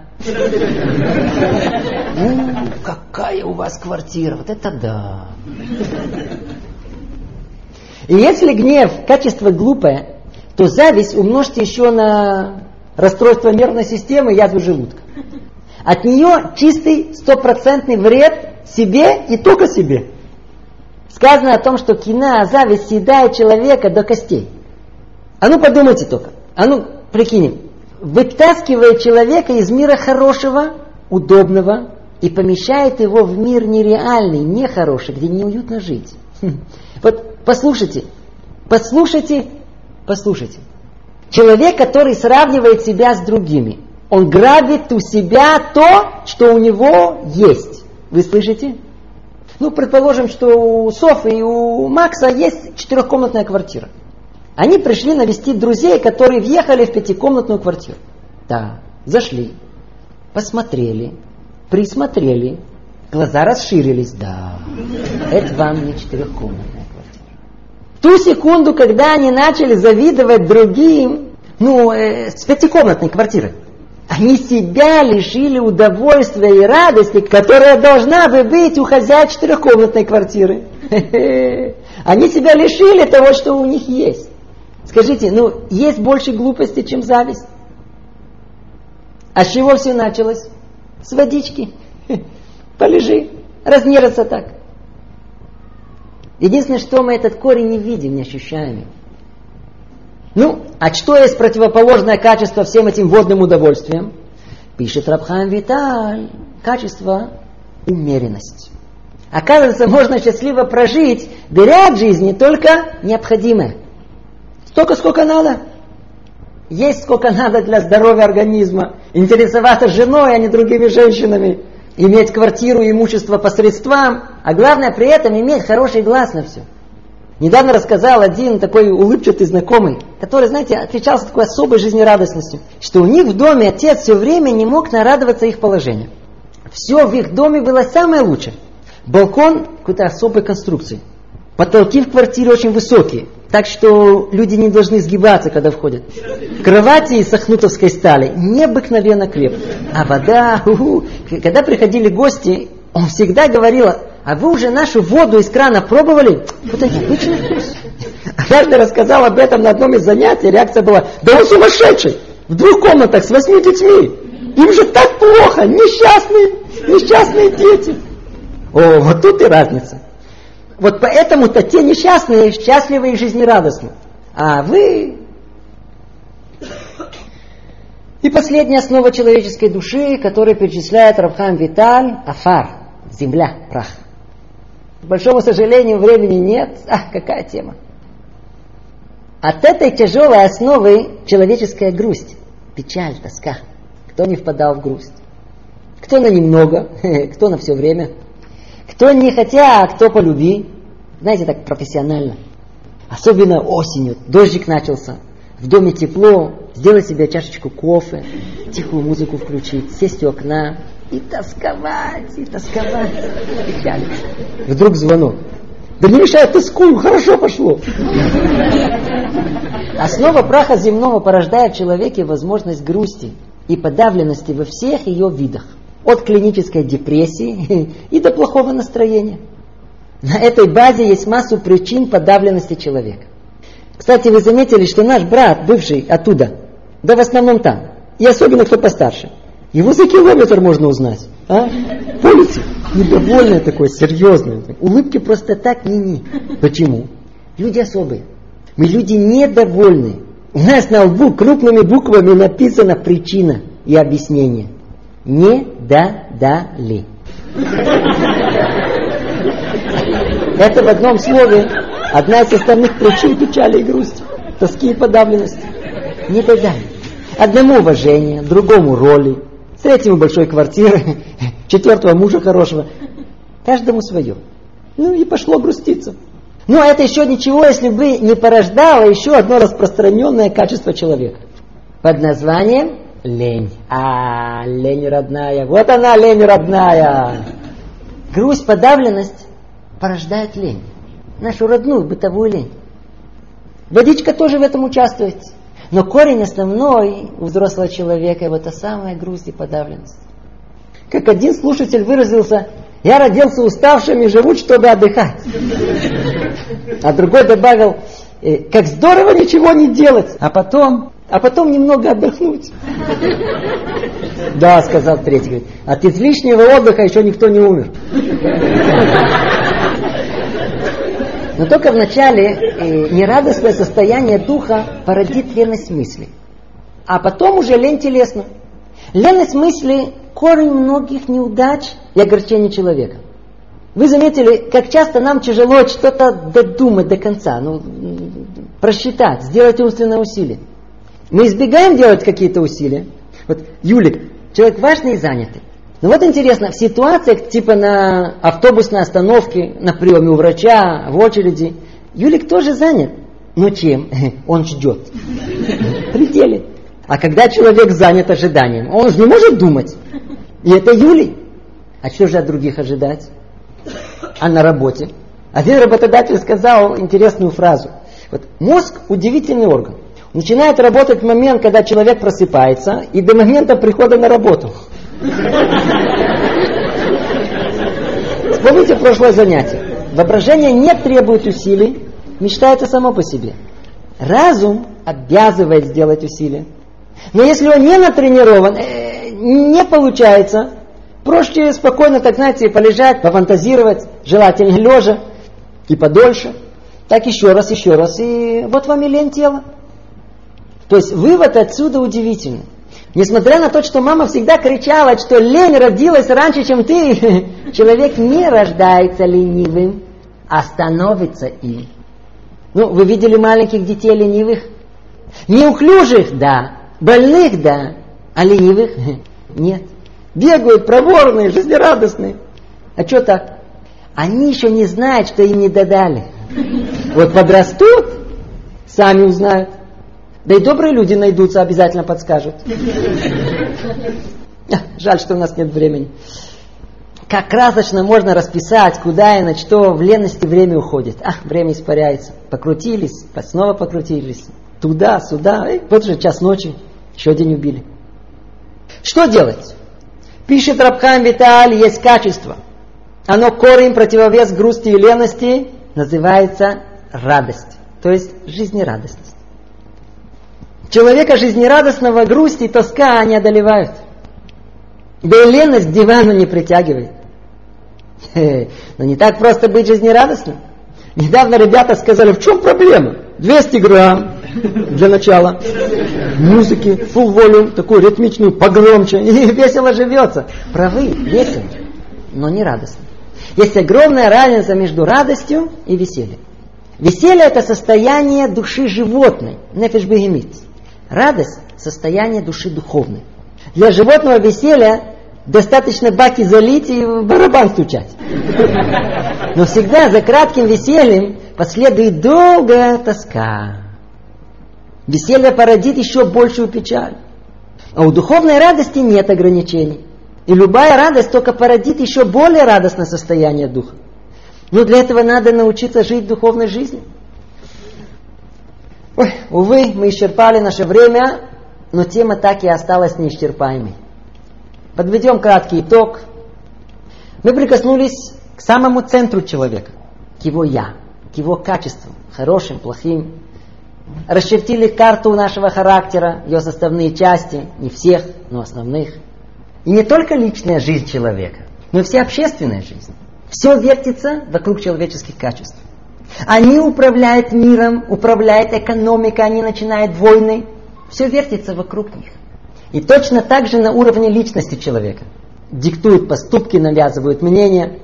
какая у вас квартира, вот это да. И если гнев, качество глупое, то зависть умножьте еще на расстройство нервной системы, язву желудка. От нее чистый стопроцентный вред себе и только себе. Сказано о том, что кина, зависть съедает человека до костей. А ну подумайте только. А ну прикинем. Вытаскивает человека из мира хорошего, удобного, и помещает его в мир нереальный, нехороший, где неуютно жить. Хм. Вот послушайте, послушайте Послушайте. Человек, который сравнивает себя с другими, он грабит у себя то, что у него есть. Вы слышите? Ну, предположим, что у Софы и у Макса есть четырехкомнатная квартира. Они пришли навестить друзей, которые въехали в пятикомнатную квартиру. Да, зашли, посмотрели, присмотрели, глаза расширились. Да, это вам не четырехкомнатная ту секунду, когда они начали завидовать другим, ну, э, с пятикомнатной квартиры, они себя лишили удовольствия и радости, которая должна бы быть у хозяев четырехкомнатной квартиры. Они себя лишили того, что у них есть. Скажите, ну, есть больше глупости, чем зависть? А с чего все началось? С водички. Полежи, разнераться так. Единственное, что мы этот корень не видим, не ощущаем. Ну, а что есть противоположное качество всем этим водным удовольствиям? Пишет Рабхан Виталь. Качество умеренность. Оказывается, можно счастливо прожить, беря от жизни только необходимое. Столько, сколько надо. Есть сколько надо для здоровья организма. Интересоваться женой, а не другими женщинами иметь квартиру, имущество по средствам, а главное при этом иметь хороший глаз на все. Недавно рассказал один такой улыбчатый знакомый, который, знаете, отличался такой особой жизнерадостностью, что у них в доме отец все время не мог нарадоваться их положению. Все в их доме было самое лучшее. Балкон какой-то особой конструкции. Потолки в квартире очень высокие, так что люди не должны сгибаться, когда входят. Кровати из сахнутовской стали необыкновенно крепкие. А вода, у-у. когда приходили гости, он всегда говорил, а вы уже нашу воду из крана пробовали? Вот это необычный вкус. Однажды рассказал об этом на одном из занятий, реакция была, да он сумасшедший, в двух комнатах с восьми детьми. Им же так плохо, несчастные, несчастные дети. О, вот тут и разница. Вот поэтому-то те несчастные счастливы и жизнерадостны. А вы... И последняя основа человеческой души, которую перечисляет Рабхам Виталь, Афар, земля, прах. К большому сожалению, времени нет. А, какая тема. От этой тяжелой основы человеческая грусть, печаль, тоска. Кто не впадал в грусть? Кто на немного, кто на все время – кто не хотя, а кто полюби. Знаете, так профессионально. Особенно осенью. Дождик начался. В доме тепло. Сделать себе чашечку кофе. Тихую музыку включить. Сесть у окна. И тосковать, и тосковать. Печаль. Вдруг звонок. Да не мешает тоскую, хорошо пошло. Основа праха земного порождает в человеке возможность грусти и подавленности во всех ее видах. От клинической депрессии и до плохого настроения. На этой базе есть массу причин подавленности человека. Кстати, вы заметили, что наш брат, бывший оттуда, да в основном там, и особенно кто постарше, его за километр можно узнать. А? Помните? Недовольное такое, серьезное. Улыбки просто так не-не. Почему? Люди особые. Мы люди недовольны. У нас на лбу крупными буквами написана причина и объяснение. Не додали. Это в одном слове одна из основных причин печали и грусти, тоски и подавленности. Не додали. Одному уважение, другому роли, третьему большой квартиры, четвертого мужа хорошего. Каждому свое. Ну и пошло груститься. Ну, а это еще ничего, если бы не порождало еще одно распространенное качество человека. Под названием лень. А, лень родная. Вот она, лень родная. Грусть, подавленность порождает лень. Нашу родную бытовую лень. Водичка тоже в этом участвует. Но корень основной у взрослого человека – та самая грусть и подавленность. Как один слушатель выразился, я родился уставшим и живу, чтобы отдыхать. А другой добавил, «Э, как здорово ничего не делать, а потом, а потом немного отдохнуть. Да, сказал третий, говорит, от излишнего отдыха еще никто не умер. Но только вначале э, нерадостное состояние духа породит леность мысли. А потом уже лень телесна. Леность мысли – корень многих неудач и огорчений человека. Вы заметили, как часто нам тяжело что-то додумать до конца, ну, просчитать, сделать умственное усилие. Мы избегаем делать какие-то усилия. Вот Юлик, человек важный и занятый. Ну вот интересно, в ситуациях типа на автобусной остановке, на приеме у врача, в очереди, Юлик тоже занят. Но чем? Он ждет. Пределе. А когда человек занят ожиданием, он же не может думать. И это Юлий. А что же от других ожидать? А на работе? Один работодатель сказал интересную фразу. Вот мозг удивительный орган. Начинает работать момент, когда человек просыпается, и до момента прихода на работу. Вспомните прошлое занятие. Воображение не требует усилий, мечтается само по себе. Разум обязывает сделать усилия. Но если он не натренирован, э, не получается, проще спокойно, так знаете, полежать, пофантазировать, желательно лежа и подольше. Так еще раз, еще раз, и вот вам и лень тела. То есть вывод отсюда удивительный. Несмотря на то, что мама всегда кричала, что лень родилась раньше, чем ты, человек не рождается ленивым, а становится им. Ну, вы видели маленьких детей ленивых? Неуклюжих, да. Больных, да. А ленивых? Нет. Бегают проворные, жизнерадостные. А что так? Они еще не знают, что им не додали. Вот подрастут, сами узнают. Да и добрые люди найдутся, обязательно подскажут. Жаль, что у нас нет времени. Как красочно можно расписать, куда и на что в ленности время уходит. Ах, время испаряется. Покрутились, снова покрутились. Туда, сюда. И вот же час ночи. Еще день убили. Что делать? Пишет Рабхам Виталь, есть качество. Оно корень, противовес грусти и лености, называется радость. То есть жизнерадостность. Человека жизнерадостного грусть и тоска они одолевают. Да и леность к дивану не притягивает. Но не так просто быть жизнерадостным. Недавно ребята сказали, в чем проблема? 200 грамм для начала. Музыки, full volume, такую ритмичную, погромче. И весело живется. Правы, весело, но не радостно. Есть огромная разница между радостью и весельем. Веселье это состояние души животной, нефиш бегемит. Радость – состояние души духовной. Для животного веселья достаточно баки залить и барабан стучать. Но всегда за кратким весельем последует долгая тоска. Веселье породит еще большую печаль. А у духовной радости нет ограничений. И любая радость только породит еще более радостное состояние духа. Но для этого надо научиться жить духовной жизнью. Ой, увы, мы исчерпали наше время, но тема так и осталась неисчерпаемой. Подведем краткий итог. Мы прикоснулись к самому центру человека, к его «я», к его качествам, хорошим, плохим. Расчертили карту нашего характера, ее составные части, не всех, но основных. И не только личная жизнь человека, но и вся общественная жизнь. Все вертится вокруг человеческих качеств. Они управляют миром, управляют экономикой, они начинают войны. Все вертится вокруг них. И точно так же на уровне личности человека. Диктуют поступки, навязывают мнения.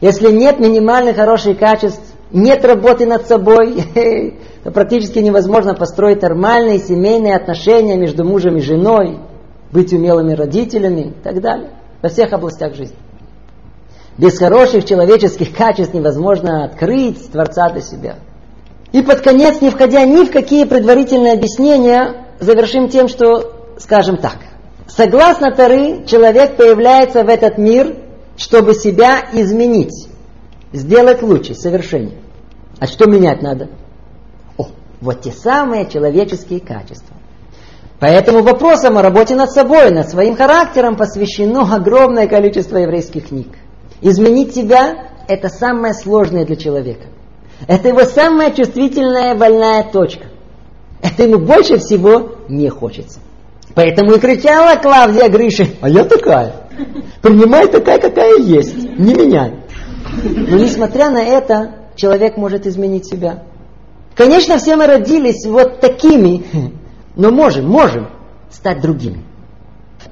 Если нет минимальных хороших качеств, нет работы над собой, то практически невозможно построить нормальные семейные отношения между мужем и женой, быть умелыми родителями и так далее. Во всех областях жизни. Без хороших человеческих качеств невозможно открыть Творца для себя. И под конец, не входя ни в какие предварительные объяснения, завершим тем, что скажем так. Согласно Тары, человек появляется в этот мир, чтобы себя изменить, сделать лучше, совершеннее. А что менять надо? О, вот те самые человеческие качества. Поэтому вопросам о работе над собой, над своим характером посвящено огромное количество еврейских книг. Изменить себя – это самое сложное для человека. Это его самая чувствительная больная точка. Это ему больше всего не хочется. Поэтому и кричала Клавдия Гриши, а я такая. Принимай такая, какая есть, не меняй. Но несмотря на это, человек может изменить себя. Конечно, все мы родились вот такими, но можем, можем стать другими.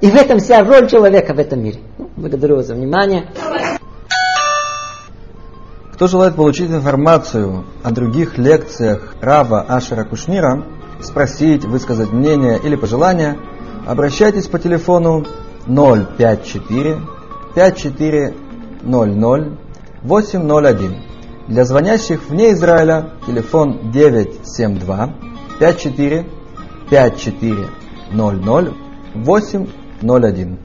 И в этом вся роль человека в этом мире. Благодарю вас за внимание. Кто желает получить информацию о других лекциях Рава Ашера Кушнира, спросить, высказать мнение или пожелания, обращайтесь по телефону 054 5400 801. Для звонящих вне Израиля телефон 972 54 5400 801.